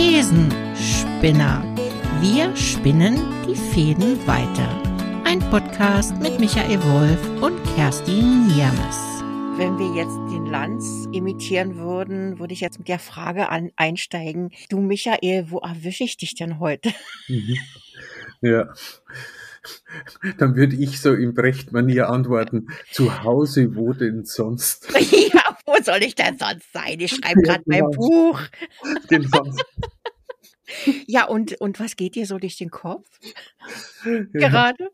Thesenspinner. Wir spinnen die Fäden weiter. Ein Podcast mit Michael Wolf und Kerstin Niermes. Wenn wir jetzt den Lanz imitieren würden, würde ich jetzt mit der Frage an, einsteigen. Du Michael, wo erwische ich dich denn heute? Mhm. Ja. Dann würde ich so in Brecht-Manier antworten, zu Hause, wo denn sonst? ja, wo soll ich denn sonst sein? Ich schreibe gerade ja, genau. mein Buch. Sonst. Ja, und, und was geht dir so durch den Kopf? Gerade?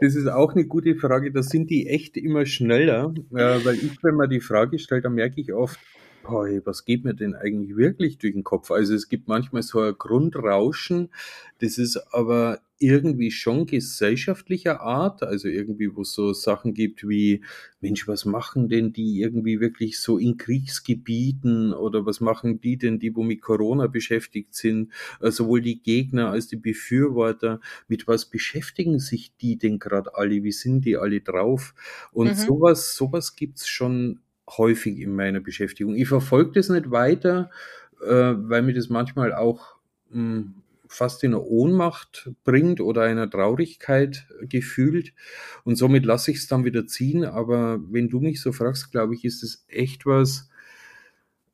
Das ist auch eine gute Frage. Da sind die echt immer schneller, äh, weil ich, wenn man die Frage stellt, dann merke ich oft, boah, was geht mir denn eigentlich wirklich durch den Kopf? Also es gibt manchmal so ein Grundrauschen, das ist aber irgendwie schon gesellschaftlicher Art, also irgendwie, wo es so Sachen gibt wie, Mensch, was machen denn die irgendwie wirklich so in Kriegsgebieten oder was machen die denn, die wo mit Corona beschäftigt sind, äh, sowohl die Gegner als die Befürworter, mit was beschäftigen sich die denn gerade alle, wie sind die alle drauf? Und mhm. sowas, sowas gibt's schon häufig in meiner Beschäftigung. Ich verfolge das nicht weiter, äh, weil mir das manchmal auch mh, hm, fast in eine Ohnmacht bringt oder einer Traurigkeit gefühlt. Und somit lasse ich es dann wieder ziehen. Aber wenn du mich so fragst, glaube ich, ist es echt was,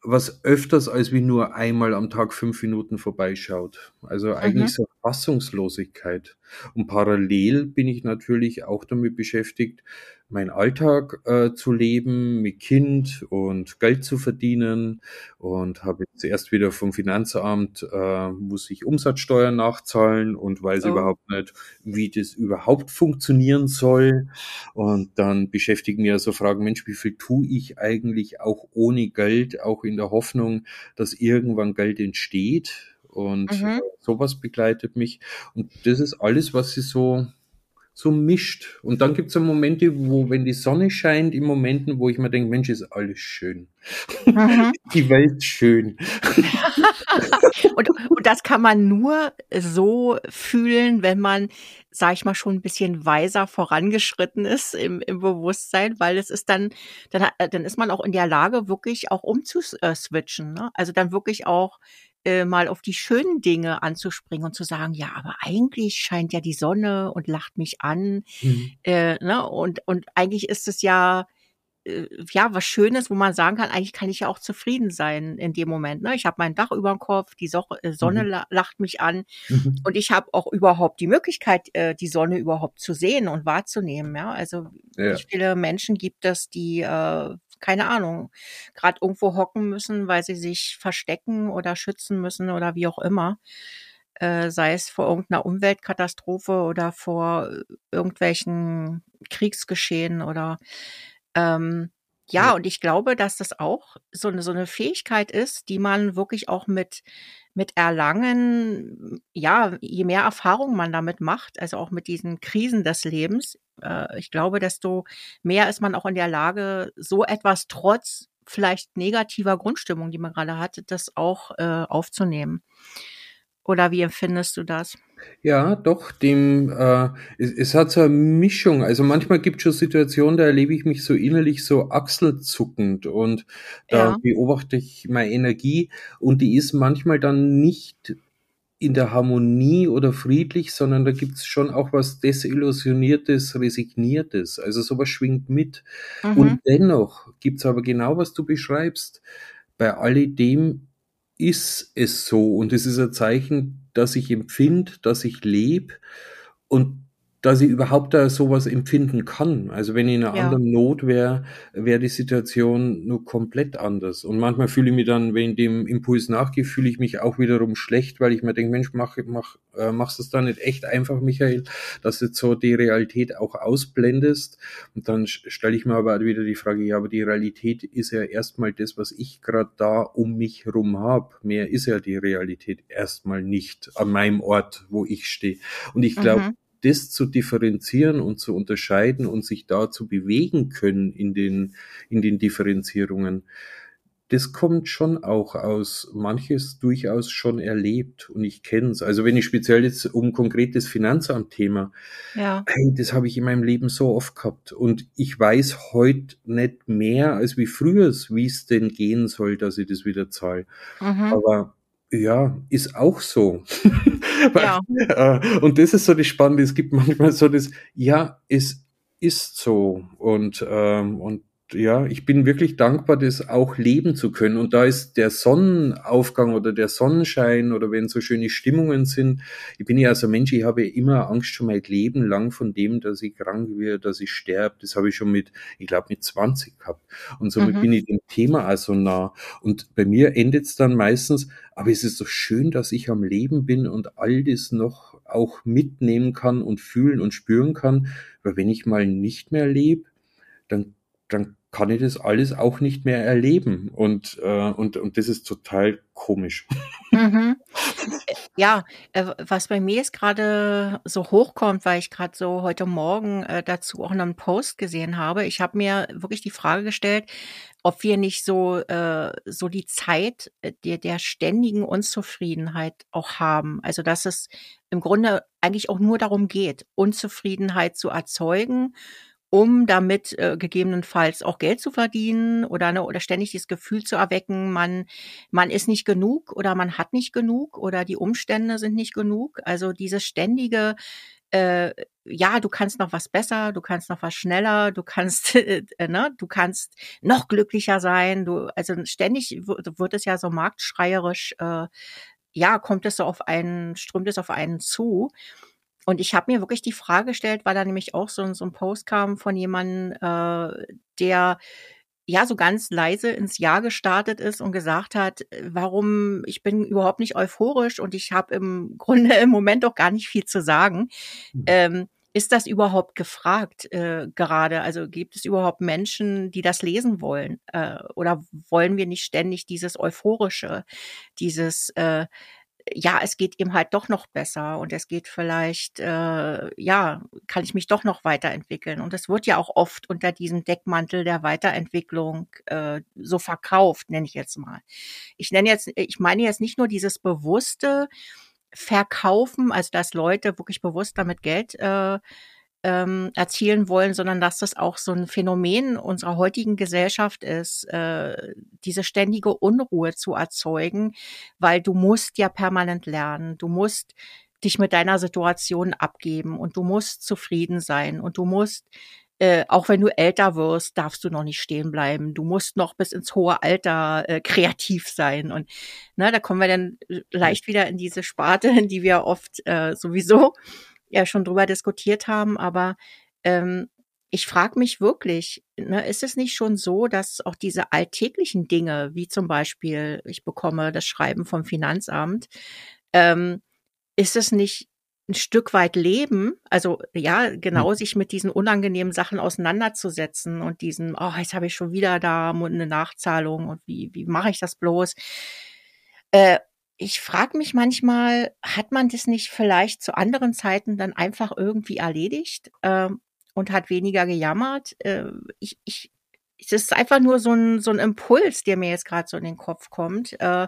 was öfters als wie nur einmal am Tag fünf Minuten vorbeischaut. Also eigentlich mhm. so Fassungslosigkeit. Und parallel bin ich natürlich auch damit beschäftigt, meinen Alltag äh, zu leben mit Kind und Geld zu verdienen und habe jetzt erst wieder vom Finanzamt äh, muss ich Umsatzsteuer nachzahlen und weiß oh. überhaupt nicht, wie das überhaupt funktionieren soll und dann beschäftigen mir so Fragen, Mensch, wie viel tue ich eigentlich auch ohne Geld, auch in der Hoffnung, dass irgendwann Geld entsteht und mhm. sowas begleitet mich und das ist alles, was sie so so mischt. Und dann gibt es so Momente, wo, wenn die Sonne scheint, in Momenten, wo ich mir denke, Mensch, ist alles schön. Mhm. die Welt schön. und, und das kann man nur so fühlen, wenn man, sag ich mal, schon ein bisschen weiser vorangeschritten ist im, im Bewusstsein, weil es ist dann, dann, dann ist man auch in der Lage, wirklich auch umzuswitchen. Ne? Also dann wirklich auch äh, mal auf die schönen Dinge anzuspringen und zu sagen, ja, aber eigentlich scheint ja die Sonne und lacht mich an. Mhm. Äh, ne? und, und eigentlich ist es ja, äh, ja, was Schönes, wo man sagen kann, eigentlich kann ich ja auch zufrieden sein in dem Moment. Ne? Ich habe mein Dach über dem Kopf, die so äh, Sonne mhm. lacht mich an mhm. und ich habe auch überhaupt die Möglichkeit, äh, die Sonne überhaupt zu sehen und wahrzunehmen. Ja, also ja. wie viele Menschen gibt es, die äh, keine Ahnung, gerade irgendwo hocken müssen, weil sie sich verstecken oder schützen müssen oder wie auch immer. Äh, sei es vor irgendeiner Umweltkatastrophe oder vor irgendwelchen Kriegsgeschehen oder ähm, ja, ja, und ich glaube, dass das auch so eine, so eine Fähigkeit ist, die man wirklich auch mit, mit Erlangen, ja, je mehr Erfahrung man damit macht, also auch mit diesen Krisen des Lebens, äh, ich glaube, desto mehr ist man auch in der Lage, so etwas trotz vielleicht negativer Grundstimmung, die man gerade hat, das auch äh, aufzunehmen. Oder wie empfindest du das? Ja, doch, dem, äh, es, es hat so eine Mischung. Also manchmal gibt es schon Situationen, da erlebe ich mich so innerlich so achselzuckend und da ja. beobachte ich meine Energie und die ist manchmal dann nicht in der Harmonie oder friedlich, sondern da gibt's schon auch was Desillusioniertes, Resigniertes. Also sowas schwingt mit. Mhm. Und dennoch gibt's aber genau, was du beschreibst. Bei alledem ist es so und es ist ein Zeichen, dass ich empfinde, dass ich lebe und dass ich überhaupt da sowas empfinden kann. Also wenn ich in einer ja. anderen Not wäre, wäre die Situation nur komplett anders. Und manchmal fühle ich mich dann, wenn ich dem Impuls nachgehe, fühle ich mich auch wiederum schlecht, weil ich mir denke, Mensch, mach, mach, äh, machst du es da nicht echt einfach, Michael, dass du jetzt so die Realität auch ausblendest. Und dann stelle ich mir aber wieder die Frage, ja, aber die Realität ist ja erstmal das, was ich gerade da um mich rum habe. Mehr ist ja die Realität erstmal nicht an meinem Ort, wo ich stehe. Und ich glaube, mhm das zu differenzieren und zu unterscheiden und sich da zu bewegen können in den, in den Differenzierungen, das kommt schon auch aus manches durchaus schon erlebt und ich kenne es. Also wenn ich speziell jetzt um konkretes Finanzamt-Thema, ja. hey, das habe ich in meinem Leben so oft gehabt und ich weiß heute nicht mehr als wie früher, wie es denn gehen soll, dass ich das wieder zahle. Mhm. Aber Ja, ist auch so. Ja. Äh, und das ist so das Spannende. Es gibt manchmal so das, ja, es ist so. Und, ähm, und ja, ich bin wirklich dankbar, das auch leben zu können. Und da ist der Sonnenaufgang oder der Sonnenschein oder wenn so schöne Stimmungen sind. Ich bin ja also Mensch, ich habe immer Angst schon mein Leben lang von dem, dass ich krank werde, dass ich sterbe. Das habe ich schon mit, ich glaube, mit 20 gehabt. Und somit mhm. bin ich dem Thema also nah. Und bei mir endet es dann meistens, aber es ist so schön, dass ich am Leben bin und all das noch auch mitnehmen kann und fühlen und spüren kann. Weil wenn ich mal nicht mehr lebe, dann dann kann ich das alles auch nicht mehr erleben. Und, äh, und, und das ist total komisch. Mhm. Ja, äh, was bei mir jetzt gerade so hochkommt, weil ich gerade so heute Morgen äh, dazu auch noch einen Post gesehen habe. Ich habe mir wirklich die Frage gestellt, ob wir nicht so, äh, so die Zeit äh, der, der ständigen Unzufriedenheit auch haben. Also dass es im Grunde eigentlich auch nur darum geht, Unzufriedenheit zu erzeugen um damit äh, gegebenenfalls auch Geld zu verdienen oder ne, oder ständig das Gefühl zu erwecken, man man ist nicht genug oder man hat nicht genug oder die Umstände sind nicht genug. Also dieses ständige äh, ja, du kannst noch was besser, du kannst noch was schneller, du kannst, äh, ne, du kannst noch glücklicher sein. Du, also ständig wird es ja so marktschreierisch, äh, ja, kommt es so auf einen, strömt es auf einen zu. Und ich habe mir wirklich die Frage gestellt, weil da nämlich auch so, so ein Post kam von jemandem, äh, der ja so ganz leise ins Jahr gestartet ist und gesagt hat, warum ich bin überhaupt nicht euphorisch und ich habe im Grunde im Moment auch gar nicht viel zu sagen. Mhm. Ähm, ist das überhaupt gefragt äh, gerade? Also gibt es überhaupt Menschen, die das lesen wollen? Äh, oder wollen wir nicht ständig dieses Euphorische, dieses äh, ja, es geht ihm halt doch noch besser und es geht vielleicht, äh, ja, kann ich mich doch noch weiterentwickeln. Und es wird ja auch oft unter diesem Deckmantel der Weiterentwicklung äh, so verkauft, nenne ich jetzt mal. Ich nenne jetzt, ich meine jetzt nicht nur dieses bewusste Verkaufen, also dass Leute wirklich bewusst damit Geld äh, ähm, erzielen wollen, sondern dass das auch so ein Phänomen unserer heutigen Gesellschaft ist, äh, diese ständige Unruhe zu erzeugen, weil du musst ja permanent lernen, du musst dich mit deiner Situation abgeben und du musst zufrieden sein und du musst äh, auch wenn du älter wirst, darfst du noch nicht stehen bleiben. Du musst noch bis ins hohe Alter äh, kreativ sein. Und ne, da kommen wir dann leicht wieder in diese Sparte, in die wir oft äh, sowieso ja schon drüber diskutiert haben, aber ähm, ich frage mich wirklich, ne, ist es nicht schon so, dass auch diese alltäglichen Dinge, wie zum Beispiel, ich bekomme das Schreiben vom Finanzamt, ähm, ist es nicht ein Stück weit Leben, also ja, genau, hm. sich mit diesen unangenehmen Sachen auseinanderzusetzen und diesen, oh, jetzt habe ich schon wieder da eine Nachzahlung und wie, wie mache ich das bloß? Äh, ich frage mich manchmal, hat man das nicht vielleicht zu anderen Zeiten dann einfach irgendwie erledigt äh, und hat weniger gejammert? Äh, ich, ich, es ist einfach nur so ein, so ein Impuls, der mir jetzt gerade so in den Kopf kommt. Äh,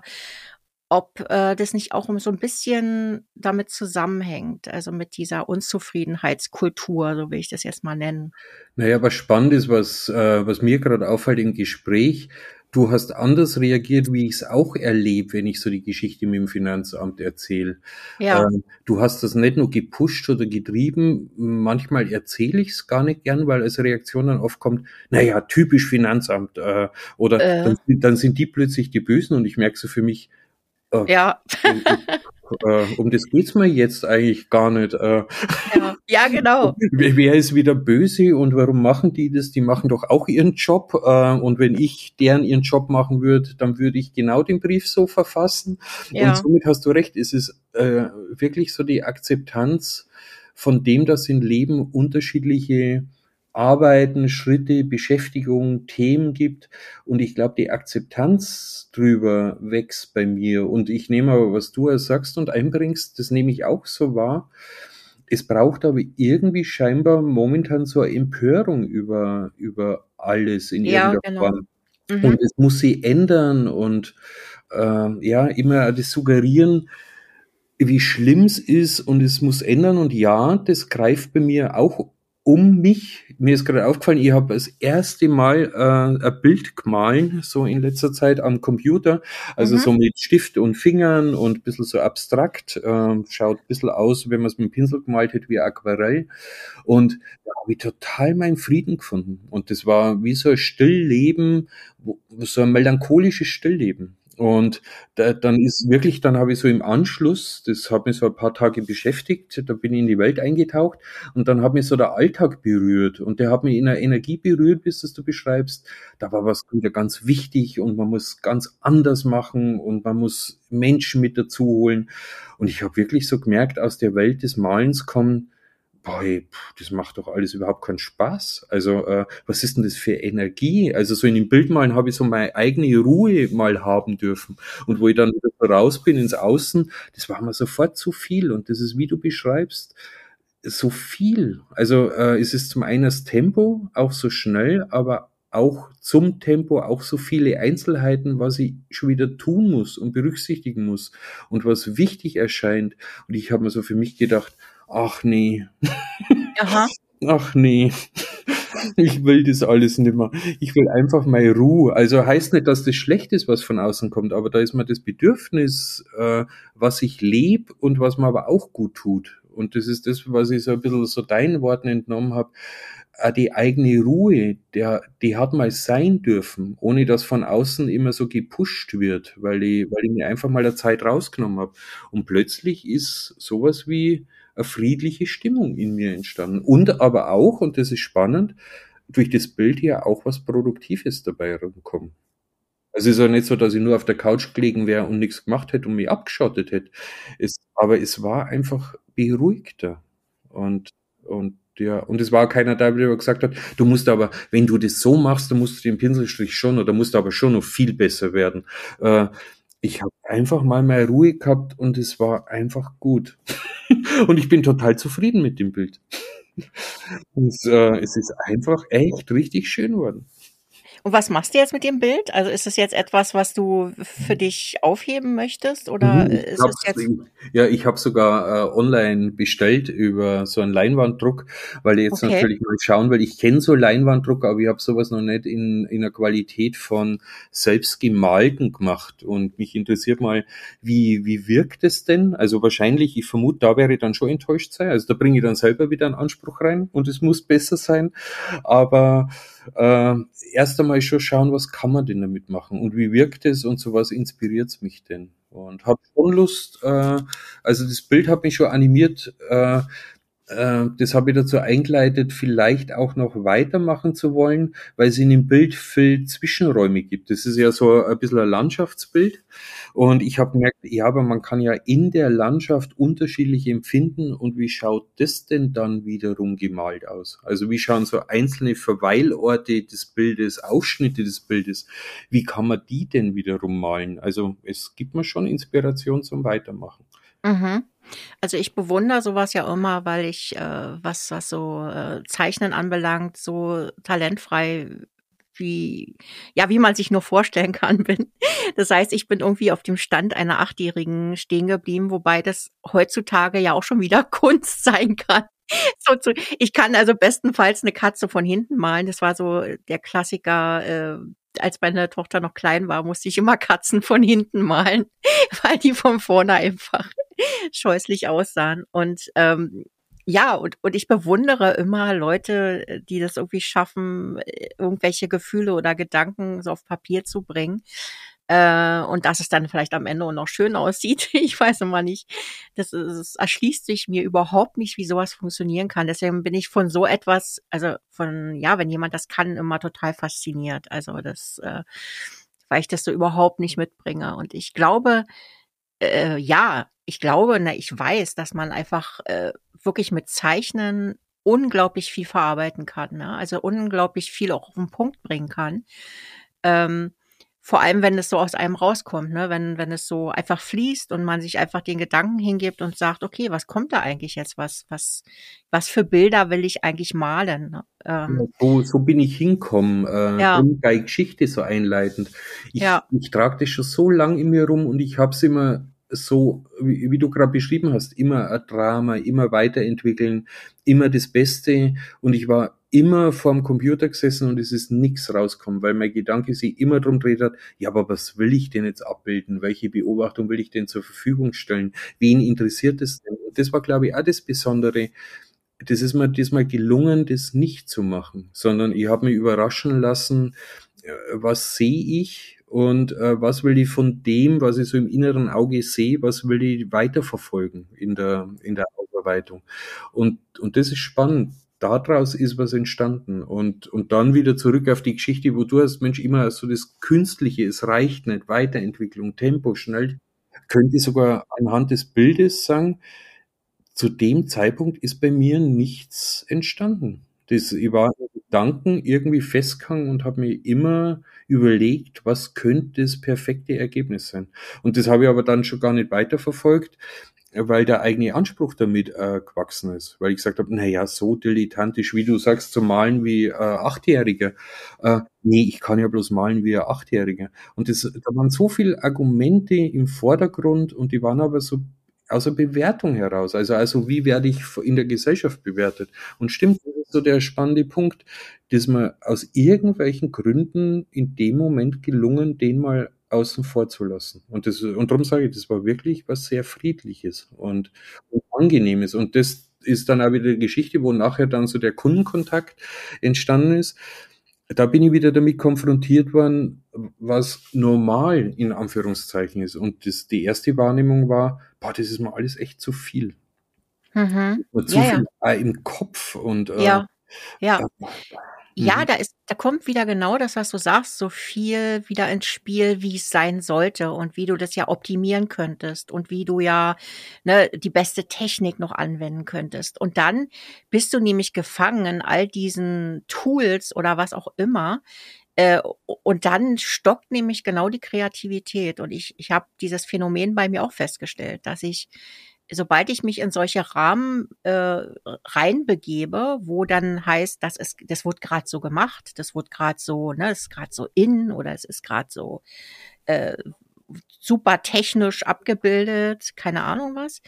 ob äh, das nicht auch so ein bisschen damit zusammenhängt, also mit dieser Unzufriedenheitskultur, so will ich das jetzt mal nennen. Naja, was spannend ist, was, äh, was mir gerade auffällt im Gespräch, Du hast anders reagiert, wie ich es auch erlebe, wenn ich so die Geschichte mit dem Finanzamt erzähle. Ja. Ähm, du hast das nicht nur gepusht oder getrieben, manchmal erzähle ich es gar nicht gern, weil als Reaktion dann oft kommt, naja, typisch Finanzamt. Äh, oder äh. Dann, dann, sind die plötzlich die Bösen und ich merke so für mich, äh, ja. Äh, um das geht's mir jetzt eigentlich gar nicht. Äh, ja. ja, genau. Wer ist wieder böse und warum machen die das? Die machen doch auch ihren Job. Äh, und wenn ich deren ihren Job machen würde, dann würde ich genau den Brief so verfassen. Ja. Und somit hast du recht, es ist äh, wirklich so die Akzeptanz von dem, dass in Leben unterschiedliche Arbeiten, Schritte, Beschäftigung, Themen gibt. Und ich glaube, die Akzeptanz drüber wächst bei mir. Und ich nehme aber, was du sagst und einbringst, das nehme ich auch so wahr. Es braucht aber irgendwie scheinbar momentan so eine Empörung über, über alles in ja, irgendeiner genau. Form. Mhm. Und es muss sie ändern und äh, ja, immer das Suggerieren, wie schlimm es ist und es muss ändern. Und ja, das greift bei mir auch um mich, mir ist gerade aufgefallen, ich habe das erste Mal äh, ein Bild gemahlen, so in letzter Zeit am Computer, also mhm. so mit Stift und Fingern und ein bisschen so abstrakt, äh, schaut ein bisschen aus, wenn man es mit dem Pinsel gemalt hätte, wie Aquarell. Und da habe ich total meinen Frieden gefunden. Und das war wie so ein Stillleben, so ein melancholisches Stillleben. Und da, dann ist wirklich, dann habe ich so im Anschluss, das hat mich so ein paar Tage beschäftigt, da bin ich in die Welt eingetaucht und dann hat mich so der Alltag berührt und der hat mich in einer Energie berührt, bis das du beschreibst. Da war was wieder ganz wichtig und man muss ganz anders machen und man muss Menschen mit dazu holen. Und ich habe wirklich so gemerkt, aus der Welt des Malens kommen, boah, das macht doch alles überhaupt keinen Spaß. Also, äh, was ist denn das für Energie? Also, so in dem Bildmalen habe ich so meine eigene Ruhe mal haben dürfen. Und wo ich dann raus bin ins Außen, das war mir sofort zu viel. Und das ist, wie du beschreibst, so viel. Also, äh, es ist zum einen das Tempo, auch so schnell, aber auch zum Tempo auch so viele Einzelheiten, was ich schon wieder tun muss und berücksichtigen muss und was wichtig erscheint. Und ich habe mir so für mich gedacht, ach nee. Aha. Ach nee. Ich will das alles nicht mehr. Ich will einfach meine Ruhe. Also heißt nicht, dass das schlecht ist, was von außen kommt, aber da ist mir das Bedürfnis, äh, was ich lebe und was mir aber auch gut tut. Und das ist das, was ich so ein bisschen so deinen Worten entnommen habe. Die eigene Ruhe, der, die hat mal sein dürfen, ohne dass von außen immer so gepusht wird, weil ich, weil ich mir einfach mal der Zeit rausgenommen habe. Und plötzlich ist sowas wie, eine friedliche Stimmung in mir entstanden. Und aber auch, und das ist spannend, durch das Bild ja auch was Produktives dabei rumkommen. Also es ist ja nicht so, dass ich nur auf der Couch gelegen wäre und nichts gemacht hätte und mich abgeschottet hätte. Es, aber es war einfach beruhigter. Und, und ja, und es war keiner da, der gesagt hat, du musst aber, wenn du das so machst, dann musst du den Pinselstrich schon oder musst aber schon noch viel besser werden. Äh, ich habe einfach mal mehr Ruhe gehabt und es war einfach gut. und ich bin total zufrieden mit dem Bild. und, äh, es ist einfach echt richtig schön geworden. Und was machst du jetzt mit dem Bild? Also ist es jetzt etwas, was du für dich aufheben möchtest oder mhm, ist es jetzt? Ja, ich habe sogar äh, online bestellt über so einen Leinwanddruck, weil ich jetzt okay. natürlich mal schauen will. Ich kenne so Leinwanddruck, aber ich habe sowas noch nicht in, in der Qualität von selbstgemalten gemacht. Und mich interessiert mal, wie, wie wirkt es denn? Also wahrscheinlich, ich vermute, da wäre ich dann schon enttäuscht sein. Also da bringe ich dann selber wieder einen Anspruch rein und es muss besser sein. Aber äh, erst einmal schon schauen, was kann man denn damit machen und wie wirkt es und so was inspiriert mich denn. Und habe schon Lust, äh, also das Bild hat mich schon animiert, äh, das habe ich dazu eingeleitet, vielleicht auch noch weitermachen zu wollen, weil es in dem Bild viel Zwischenräume gibt. Das ist ja so ein bisschen ein Landschaftsbild. Und ich habe gemerkt, ja, aber man kann ja in der Landschaft unterschiedlich empfinden und wie schaut das denn dann wiederum gemalt aus? Also wie schauen so einzelne Verweilorte des Bildes, Ausschnitte des Bildes, wie kann man die denn wiederum malen? Also es gibt mir schon Inspiration zum Weitermachen. Mhm. Also ich bewundere sowas ja immer, weil ich, äh, was, was so äh, Zeichnen anbelangt, so talentfrei wie, ja, wie man sich nur vorstellen kann, bin. Das heißt, ich bin irgendwie auf dem Stand einer Achtjährigen stehen geblieben, wobei das heutzutage ja auch schon wieder Kunst sein kann. So zu, ich kann also bestenfalls eine Katze von hinten malen. Das war so der Klassiker. Äh, als meine Tochter noch klein war, musste ich immer Katzen von hinten malen, weil die von vorne einfach scheußlich aussahen. Und ähm, ja, und, und ich bewundere immer Leute, äh, die das irgendwie schaffen, äh, irgendwelche Gefühle oder Gedanken so auf Papier zu bringen. Äh, und dass es dann vielleicht am Ende auch noch schön aussieht. Ich weiß immer nicht. Das, ist, das erschließt sich mir überhaupt nicht, wie sowas funktionieren kann. Deswegen bin ich von so etwas, also von, ja, wenn jemand das kann, immer total fasziniert. Also das, äh, weil ich das so überhaupt nicht mitbringe. Und ich glaube, äh, ja, ich glaube, na, ich weiß, dass man einfach äh, wirklich mit Zeichnen unglaublich viel verarbeiten kann, ne? also unglaublich viel auch auf den Punkt bringen kann. Ähm, vor allem, wenn es so aus einem rauskommt, ne? wenn, wenn es so einfach fließt und man sich einfach den Gedanken hingibt und sagt, okay, was kommt da eigentlich jetzt? Was, was, was für Bilder will ich eigentlich malen? Ne? Ähm, so, so bin ich hinkommen, äh, ja. Geschichte so einleitend. Ich, ja. ich trage das schon so lang in mir rum und ich habe es immer so, wie, wie du gerade beschrieben hast, immer ein Drama, immer weiterentwickeln, immer das Beste. Und ich war immer vorm Computer gesessen und es ist nichts rausgekommen, weil mein Gedanke sich immer drum dreht hat, ja, aber was will ich denn jetzt abbilden? Welche Beobachtung will ich denn zur Verfügung stellen? Wen interessiert es denn? Das war, glaube ich, auch das Besondere. Das ist mir diesmal gelungen, das nicht zu machen, sondern ich habe mich überraschen lassen, äh, was sehe ich und äh, was will ich von dem, was ich so im inneren Auge sehe, was will ich weiterverfolgen in der, in der Ausarbeitung. Und, und das ist spannend. Daraus ist was entstanden. Und, und dann wieder zurück auf die Geschichte, wo du hast, Mensch, immer so das Künstliche, es reicht nicht, Weiterentwicklung, Tempo, schnell. Könnte ich sogar anhand des Bildes sagen, zu dem Zeitpunkt ist bei mir nichts entstanden. Das, ich war Gedanken irgendwie festgehangen und habe mir immer überlegt, was könnte das perfekte Ergebnis sein. Und das habe ich aber dann schon gar nicht weiterverfolgt, weil der eigene Anspruch damit äh, gewachsen ist. Weil ich gesagt habe, na ja, so dilettantisch, wie du sagst, zu malen wie äh, Achtjährige. Äh, nee, ich kann ja bloß malen wie ein Achtjähriger. Und das, da waren so viele Argumente im Vordergrund und die waren aber so aus der Bewertung heraus. Also, also wie werde ich in der Gesellschaft bewertet? Und stimmt, das ist so der spannende Punkt, dass mir aus irgendwelchen Gründen in dem Moment gelungen, den mal außen vor zu lassen. Und, das, und darum sage ich, das war wirklich was sehr Friedliches und, und Angenehmes. Und das ist dann auch wieder die Geschichte, wo nachher dann so der Kundenkontakt entstanden ist da bin ich wieder damit konfrontiert worden, was normal in Anführungszeichen ist. Und das, die erste Wahrnehmung war, boah, das ist mir alles echt zu viel. Mhm. Zu Ja, viel ja. äh, im Kopf und äh, Ja, ja. äh, Ja, mhm. da ist da kommt wieder genau das, was du sagst, so viel wieder ins Spiel, wie es sein sollte und wie du das ja optimieren könntest und wie du ja, ne, die beste Technik noch anwenden könntest. Und dann bist du nämlich gefangen in all diesen Tools oder was auch immer. Äh, und dann stockt nämlich genau die Kreativität. Und ich, ich habe dieses Phänomen bei mir auch festgestellt, dass ich sobald ich mich in solche Rahmen äh, reinbegebe, wo dann heißt, das ist, das wird gerade so gemacht, das wird gerade so, ne, ist gerade so in oder es ist gerade so äh, super technisch abgebildet, keine Ahnung was,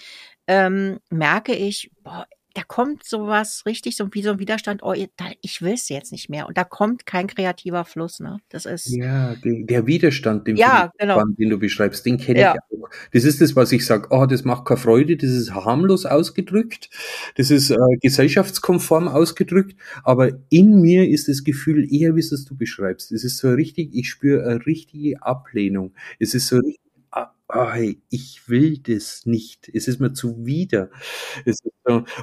ähm, merke ich, boah, da kommt sowas richtig so wie so ein Widerstand, oh, ich will es jetzt nicht mehr. Und da kommt kein kreativer Fluss, ne? Das ist. Ja, der, der Widerstand, den, Ja, ich genau. den du beschreibst, den kenne Ja. ich auch. Das ist das, was ich sage, oh, das macht keine Freude, das ist harmlos ausgedrückt, das ist äh, gesellschaftskonform ausgedrückt, aber in mir ist das Gefühl eher, wie es du beschreibst. Es ist so richtig, ich spüre eine richtige Ablehnung. Es ist so richtig, ah, ich will das nicht. Es ist mir zuwider. Ist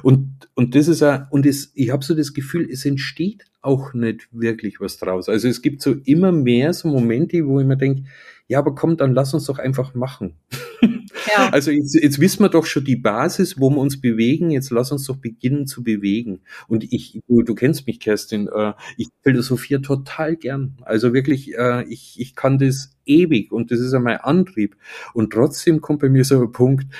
und, und das ist auch, und es, ich habe so das Gefühl, es entsteht auch nicht wirklich was draus. Also es gibt so immer mehr so Momente, wo ich mir denke, ja, aber komm, dann lass uns doch einfach machen. Ja. Also jetzt, jetzt wissen wir doch schon die Basis, wo wir uns bewegen. Jetzt lass uns doch beginnen zu bewegen. Und ich, du, du kennst mich, Kerstin, äh, ich philosophiere total gern. Also wirklich, äh, ich, ich kann das ewig und das ist ja mein Antrieb. Und trotzdem kommt bei mir so ein Punkt,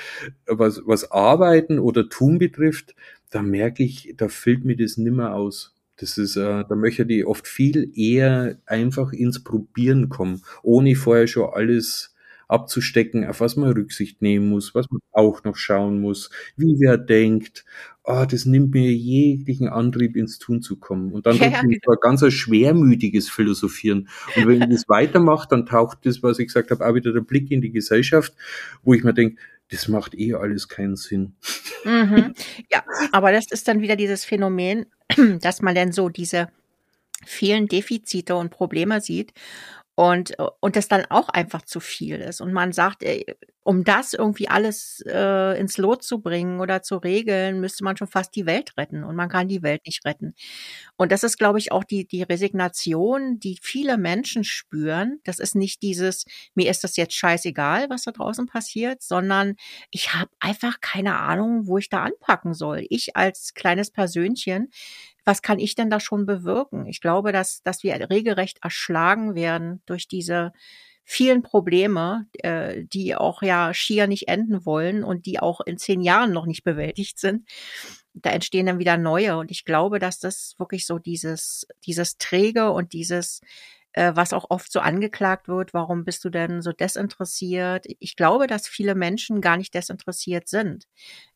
was, was Arbeiten oder Tun betrifft, da merke ich, da füllt mir das nimmer aus. Das ist, äh, da möchte ich oft viel eher einfach ins Probieren kommen, ohne vorher schon alles abzustecken, auf was man Rücksicht nehmen muss, was man auch noch schauen muss, wie wer denkt. Ah, das nimmt mir jeglichen Antrieb, ins Tun zu kommen. Und dann Ja, ja, ein ganz ein schwermütiges Philosophieren. Und wenn ich das weitermache, dann taucht das, was ich gesagt habe, auch wieder der Blick in die Gesellschaft, wo ich mir denke, das macht eh alles keinen Sinn. Mhm. Ja, aber das ist dann wieder dieses Phänomen, dass man dann so diese vielen Defizite und Probleme sieht und, und das dann auch einfach zu viel ist. Und man sagt, ey, um das irgendwie alles äh, ins Lot zu bringen oder zu regeln, müsste man schon fast die Welt retten. Und man kann die Welt nicht retten. Und das ist, glaube ich, auch die, die Resignation, die viele Menschen spüren. Das ist nicht dieses, mir ist das jetzt scheißegal, was da draußen passiert, sondern ich habe einfach keine Ahnung, wo ich da anpacken soll. Ich als kleines Persönchen, was kann ich denn da schon bewirken? Ich glaube, dass, dass wir regelrecht erschlagen werden durch diese vielen Probleme, äh, die auch ja schier nicht enden wollen und die auch in zehn Jahren noch nicht bewältigt sind. Da entstehen dann wieder neue. Und ich glaube, dass das wirklich so dieses, dieses Träge und dieses äh, was auch oft so angeklagt wird, warum bist du denn so desinteressiert? Ich glaube, dass viele Menschen gar nicht desinteressiert sind.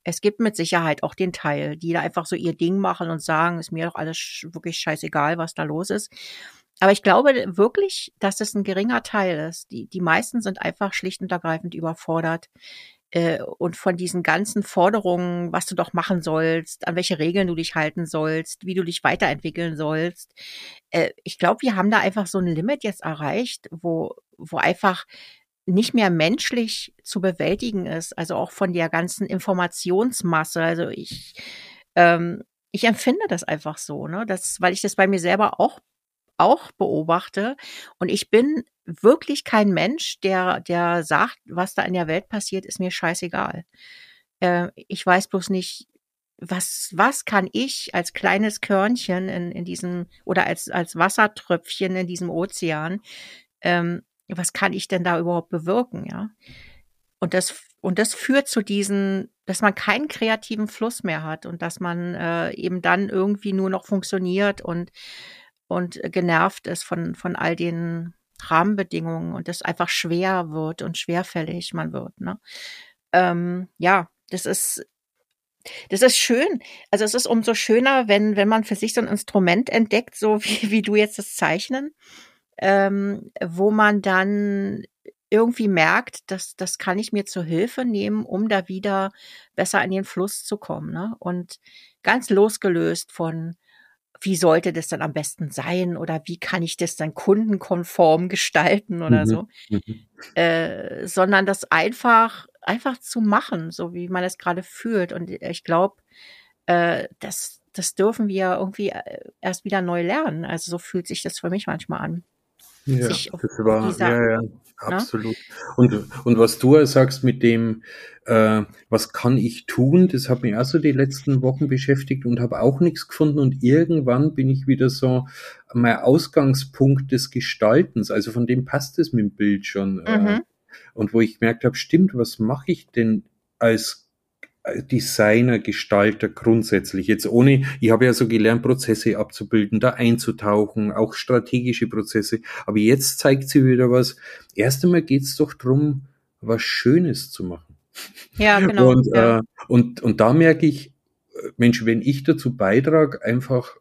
Es gibt mit Sicherheit auch den Teil, die da einfach so ihr Ding machen und sagen, ist mir doch alles wirklich scheißegal, was da los ist. Aber ich glaube wirklich, dass es ein geringer Teil ist. Die, die meisten sind einfach schlicht und ergreifend überfordert äh, und von diesen ganzen Forderungen, was du doch machen sollst, an welche Regeln du dich halten sollst, wie du dich weiterentwickeln sollst. Äh, ich glaube, wir haben da einfach so ein Limit jetzt erreicht, wo, wo einfach nicht mehr menschlich zu bewältigen ist, also auch von der ganzen Informationsmasse. Also ich, ähm, ich empfinde das einfach so, ne, das, weil ich das bei mir selber auch auch beobachte. Und ich bin wirklich kein Mensch, der, der sagt, was da in der Welt passiert, ist mir scheißegal. Äh, ich weiß bloß nicht, was, was kann ich als kleines Körnchen in, in diesem oder als, als Wassertröpfchen in diesem Ozean, ähm, was kann ich denn da überhaupt bewirken, ja? Und das, und das führt zu diesen, dass man keinen kreativen Fluss mehr hat und dass man äh, eben dann irgendwie nur noch funktioniert und und genervt ist von, von all den Rahmenbedingungen und es einfach schwer wird und schwerfällig man wird. Ne? Ähm, ja, das ist das ist schön. Also es ist umso schöner, wenn, wenn man für sich so ein Instrument entdeckt, so wie, wie du jetzt das Zeichnen, ähm, wo man dann irgendwie merkt, dass das kann ich mir zur Hilfe nehmen, um da wieder besser in den Fluss zu kommen. Ne? Und ganz losgelöst von wie sollte das dann am besten sein oder wie kann ich das dann kundenkonform gestalten oder mhm. so, mhm. Äh, sondern das einfach einfach zu machen, so wie man es gerade fühlt. Und ich glaube, äh, das das dürfen wir irgendwie äh, erst wieder neu lernen. Also so fühlt sich das für mich manchmal an. Ja, das war, ja, ja, ne? Absolut. Ne? Und, und was du sagst mit dem, äh, was kann ich tun, das hat mich auch so die letzten Wochen beschäftigt und habe auch nichts gefunden und irgendwann bin ich wieder so mein Ausgangspunkt des Gestaltens, also von dem passt es mit dem Bild schon. Äh, mhm. und wo ich gemerkt habe, stimmt, was mache ich denn als Designer, Gestalter grundsätzlich. Jetzt ohne, ich habe ja so gelernt, Prozesse abzubilden, da einzutauchen, auch strategische Prozesse. Aber jetzt zeigt sie wieder was. Erst einmal geht es doch drum, was Schönes zu machen. Ja, genau. Und, ja. Äh, und, und da merke ich, Mensch, wenn ich dazu beitrage, einfach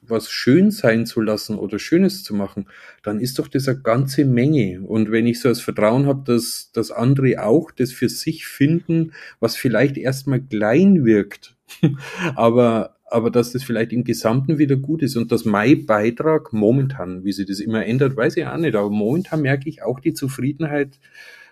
was schön sein zu lassen oder Schönes zu machen, dann ist doch das eine ganze Menge. Und wenn ich so das Vertrauen habe, dass, dass andere auch das für sich finden, was vielleicht erstmal klein wirkt, aber, aber dass das vielleicht im Gesamten wieder gut ist und dass mein Beitrag momentan, wie sich das immer ändert, weiß ich auch nicht, aber momentan merke ich auch die Zufriedenheit,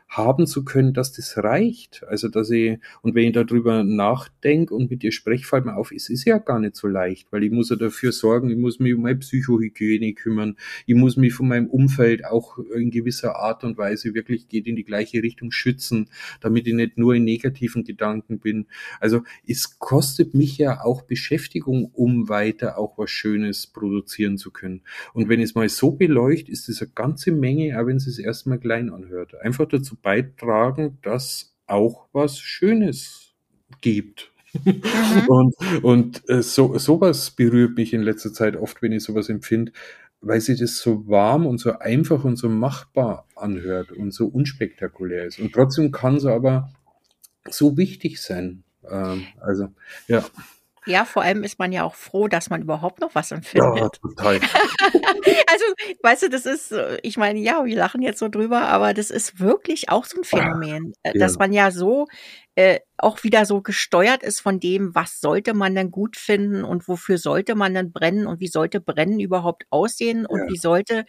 haben zu können, dass das reicht. Also, dass ich, und wenn ich darüber nachdenke und mit dir spreche, fällt mir auf, es ist ja gar nicht so leicht, weil ich muss ja dafür sorgen, ich muss mich um meine Psychohygiene kümmern, ich muss mich von meinem Umfeld auch in gewisser Art und Weise wirklich geht in die gleiche Richtung schützen, damit ich nicht nur in negativen Gedanken bin. Also, es kostet mich ja auch Beschäftigung, um weiter auch was Schönes produzieren zu können. Und wenn es mal so beleuchtet, ist es eine ganze Menge, auch wenn es es erstmal klein anhört. Einfach dazu beitragen, dass auch was Schönes gibt. Mhm. und und äh, so, sowas berührt mich in letzter Zeit oft, wenn ich sowas empfinde, weil sich das so warm und so einfach und so machbar anhört und so unspektakulär ist. Und trotzdem kann es aber so wichtig sein. Ähm, also, ja. Ja, vor allem ist man ja auch froh, dass man überhaupt noch was empfindet. Ja, total. also, weißt du, das ist, ich meine, ja, wir lachen jetzt so drüber, aber das ist wirklich auch so ein Phänomen, Ach, ja. dass man ja so äh, auch wieder so gesteuert ist von dem, was sollte man denn gut finden und wofür sollte man denn brennen und wie sollte Brennen überhaupt aussehen und ja. wie sollte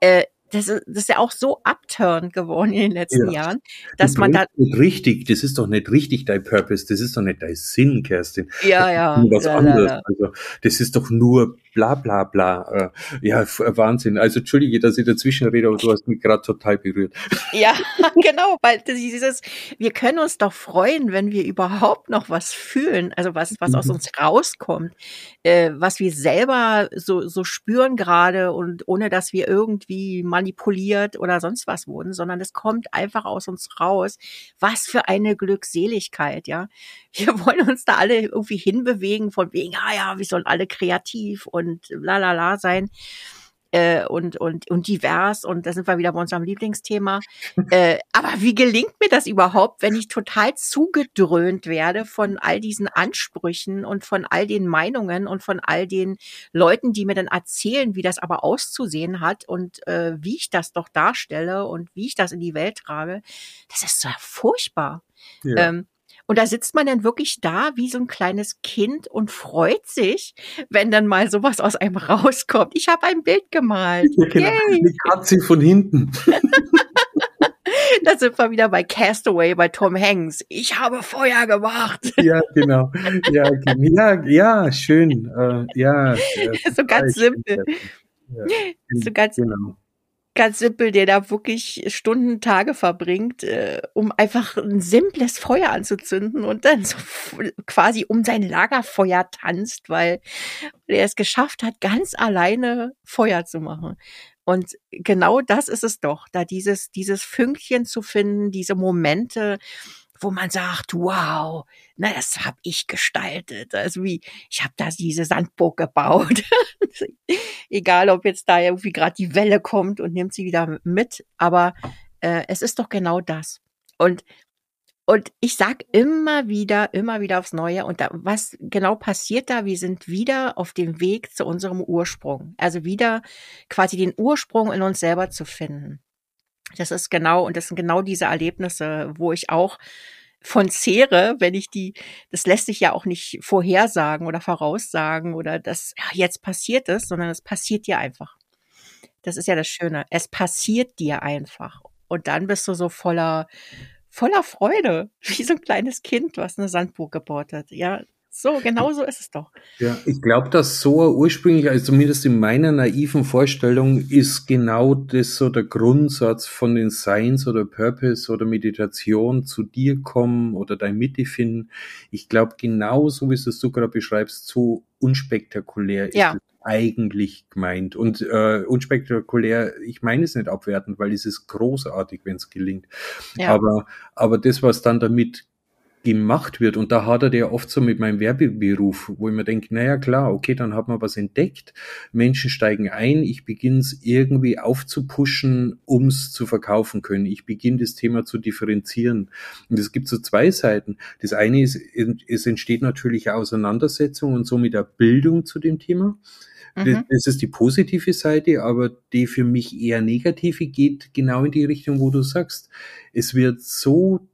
äh, das ist, das ist ja auch so abturned geworden in den letzten ja. Jahren, dass man da nicht richtig, das ist doch nicht richtig dein Purpose, das ist doch nicht dein Sinn, Kerstin. Ja, ja. Was ja, anderes. Ja, also das ist doch nur bla bla bla. Äh, ja, Wahnsinn. Also entschuldige, dass ich dazwischen rede, aber du hast mich gerade total berührt. Ja, genau, weil dieses, wir können uns doch freuen, wenn wir überhaupt noch was fühlen, also was, was aus mhm. uns rauskommt, äh, was wir selber so, so spüren gerade und ohne dass wir irgendwie manipuliert oder sonst was wurden, sondern es kommt einfach aus uns raus. Was für eine Glückseligkeit, ja. Wir wollen uns da alle irgendwie hinbewegen von wegen, ah ja, wir sollen alle kreativ und und la la la sein. äh, und, und, und divers und da sind wir wieder bei unserem Lieblingsthema. äh, aber wie gelingt mir das überhaupt, wenn ich total zugedröhnt werde von all diesen Ansprüchen und von all den Meinungen und von all den Leuten, die mir dann erzählen, wie das aber auszusehen hat und äh, wie ich das doch darstelle und wie ich das in die Welt trage. Das ist so furchtbar. Ja. Ähm, und da sitzt man dann wirklich da wie so ein kleines Kind und freut sich, wenn dann mal sowas aus einem rauskommt. Ich habe ein Bild gemalt. Ja, genau. Katze von hinten. da sind wir wieder bei Castaway, bei Tom Hanks. Ich habe Feuer gemacht. Ja, genau. Ja, ja, ja schön. Äh, ja, so ganz simpel. Ja, so ganz genau ganz simpel, der da wirklich Stunden, Tage verbringt, äh, um einfach ein simples Feuer anzuzünden und dann so quasi um sein Lagerfeuer tanzt, weil er es geschafft hat, ganz alleine Feuer zu machen. Und genau das ist es doch, da dieses, dieses Fünkchen zu finden, diese Momente, wo man sagt, wow, na, das habe ich gestaltet. Also wie, ich habe da diese Sandburg gebaut. Egal, ob jetzt da irgendwie gerade die Welle kommt und nimmt sie wieder mit, aber äh, es ist doch genau das. Und und ich sag immer wieder, immer wieder aufs Neue, und da, was genau passiert da? Wir sind wieder auf dem Weg zu unserem Ursprung. Also wieder quasi den Ursprung in uns selber zu finden. Das ist genau, und das sind genau diese Erlebnisse, wo ich auch von zehre, wenn ich die, das lässt sich ja auch nicht vorhersagen oder voraussagen oder das, ja, jetzt passiert es, sondern es passiert dir einfach. Das ist ja das Schöne. Es passiert dir einfach. Und dann bist du so voller, voller Freude, wie so ein kleines Kind, was eine Sandburg gebaut hat. Ja, so, genau so ist es doch. Ja, ich glaube, dass so ursprünglich, also zumindest in meiner naiven Vorstellung, ist genau das so der Grundsatz von den Science oder Purpose oder Meditation zu dir kommen oder dein Mitte finden. Ich glaube, genau so wie es du gerade beschreibst, so unspektakulär ja. ist es eigentlich gemeint. Und äh, unspektakulär, ich meine es nicht abwertend, weil es ist großartig, wenn es gelingt. Ja. Aber, aber das, was dann damit gemacht wird. Und da hadert er oft so mit meinem Werbeberuf, wo ich mir denke, naja klar, okay, dann hat man was entdeckt, Menschen steigen ein, ich beginne es irgendwie aufzupuschen, um es zu verkaufen können. Ich beginne das Thema zu differenzieren. Und es gibt so zwei Seiten. Das eine ist, es entsteht natürlich Auseinandersetzung und somit der Bildung zu dem Thema. Mhm. Das ist die positive Seite, aber die für mich eher negative geht genau in die Richtung, wo du sagst. Es wird so,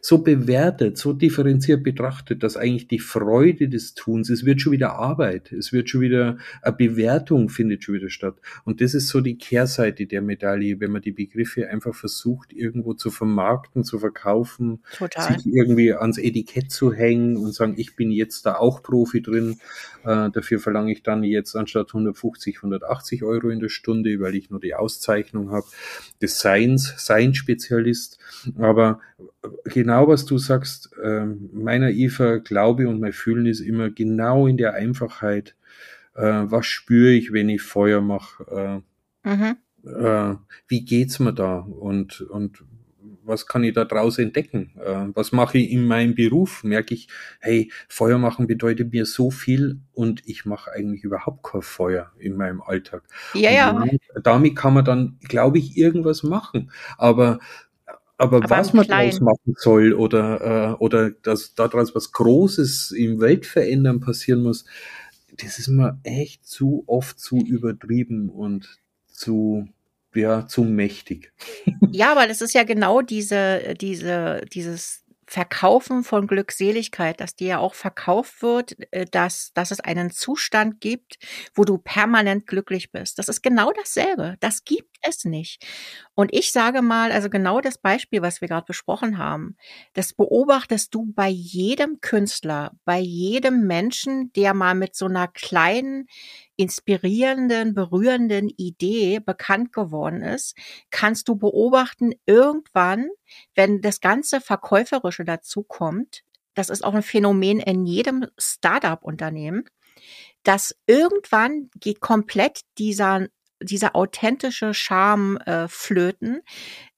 so bewertet, so differenziert betrachtet, dass eigentlich die Freude des Tuns, es wird schon wieder Arbeit, es wird schon wieder, eine Bewertung findet schon wieder statt. Und das ist so die Kehrseite der Medaille, wenn man die Begriffe einfach versucht, irgendwo zu vermarkten, zu verkaufen, Total. sich irgendwie ans Etikett zu hängen und sagen, ich bin jetzt da auch Profi drin, äh, dafür verlange ich dann jetzt anstatt 150, 180 Euro in der Stunde, weil ich nur die Auszeichnung habe, des Seins, Sein-Spezialist. Aber genau was du sagst, äh, meiner Eva Glaube und mein Fühlen ist immer genau in der Einfachheit, äh, was spüre ich, wenn ich Feuer mache, äh, mhm. äh, wie geht's mir da und, und was kann ich da draus entdecken? Äh, was mache ich in meinem Beruf? Merke ich, hey, Feuer machen bedeutet mir so viel und ich mache eigentlich überhaupt kein Feuer in meinem Alltag. Ja, ja. Damit kann man dann, glaube ich, irgendwas machen. Aber aber, aber was man daraus machen soll oder, äh, oder dass daraus was Großes im Weltverändern passieren muss, das ist mir echt zu oft zu übertrieben und zu, ja, zu mächtig. Ja, aber das ist ja genau diese, diese, dieses Verkaufen von Glückseligkeit, dass dir ja auch verkauft wird, äh, dass, dass es einen Zustand gibt, wo du permanent glücklich bist. Das ist genau dasselbe. Das gibt es nicht. Und ich sage mal, also genau das Beispiel, was wir gerade besprochen haben, das beobachtest du bei jedem Künstler, bei jedem Menschen, der mal mit so einer kleinen inspirierenden, berührenden Idee bekannt geworden ist, kannst du beobachten, irgendwann, wenn das ganze Verkäuferische dazu kommt, das ist auch ein Phänomen in jedem Startup-Unternehmen, dass irgendwann geht komplett dieser dieser authentische Charme äh, flöten,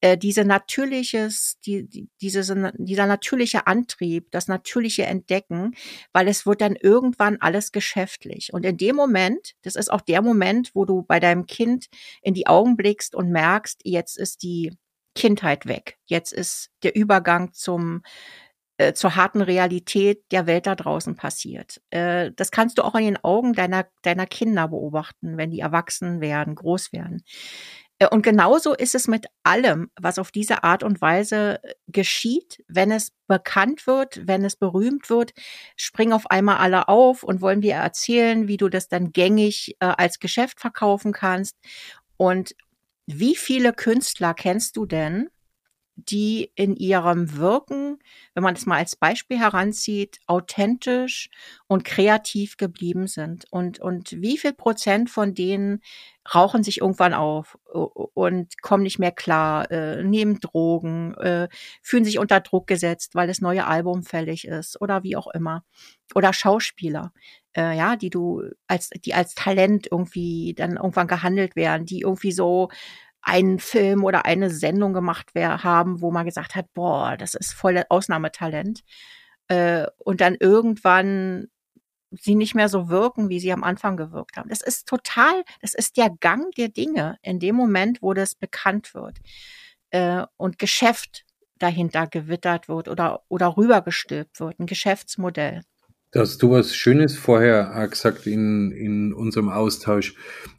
äh, diese natürliches, die, die, diese, dieser natürliche Antrieb, das natürliche Entdecken, weil es wird dann irgendwann alles geschäftlich. Und in dem Moment, das ist auch der Moment, wo du bei deinem Kind in die Augen blickst und merkst, jetzt ist die Kindheit weg. Jetzt ist der Übergang zum äh, zur harten Realität der Welt da draußen passiert. Äh, das kannst du auch in den Augen deiner, deiner Kinder beobachten, wenn die erwachsen werden, groß werden. Äh, und genauso ist es mit allem, was auf diese Art und Weise äh, geschieht. Wenn es bekannt wird, wenn es berühmt wird, springen auf einmal alle auf und wollen dir erzählen, wie du das dann gängig als Geschäft verkaufen kannst. Und wie viele Künstler kennst du denn, die in ihrem Wirken, wenn man es mal als Beispiel heranzieht, authentisch und kreativ geblieben sind. Und, und wie viel Prozent von denen rauchen sich irgendwann auf und kommen nicht mehr klar, äh, nehmen Drogen, äh, fühlen sich unter Druck gesetzt, weil das neue Album fällig ist oder wie auch immer. Oder Schauspieler, äh, ja, die du als, die als Talent irgendwie dann irgendwann gehandelt werden, die irgendwie so einen Film oder eine Sendung gemacht wär, haben, wo man gesagt hat, boah, das ist voll Ausnahmetalent. Äh, und dann irgendwann sie nicht mehr so wirken, wie sie am Anfang gewirkt haben. Das ist total, das ist der Gang der Dinge in dem Moment, wo das bekannt wird äh, und Geschäft dahinter gewittert wird oder, oder rübergestülpt wird, ein Geschäftsmodell. Da du was Schönes vorher gesagt in, in unserem Austausch.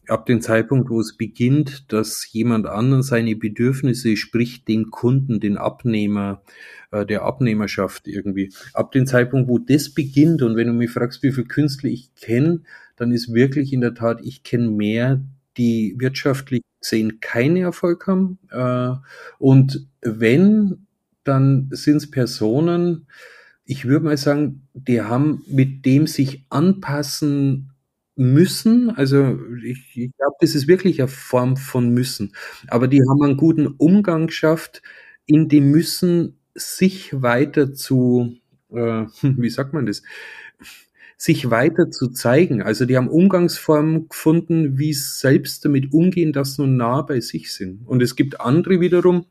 Ab dem Zeitpunkt, wo es beginnt, dass jemand anderen seine Bedürfnisse, sprich den Kunden, den Abnehmer, äh, der Abnehmerschaft irgendwie. Ab dem Zeitpunkt, wo das beginnt und wenn du mich fragst, wie viele Künstler ich kenne, dann ist wirklich in der Tat, ich kenne mehr, die wirtschaftlich gesehen keinen Erfolg haben. Äh, und wenn, dann sind es Personen, ich würde mal sagen, die haben mit dem sich anpassen müssen. Also ich, ich glaube, das ist wirklich eine Form von müssen. Aber die haben einen guten Umgang geschafft, in dem Müssen sich weiter zu, äh, wie sagt man das, sich weiter zu zeigen. Also die haben Umgangsformen gefunden, wie selbst damit umgehen, dass sie nah bei sich sind. Und es gibt andere wiederum,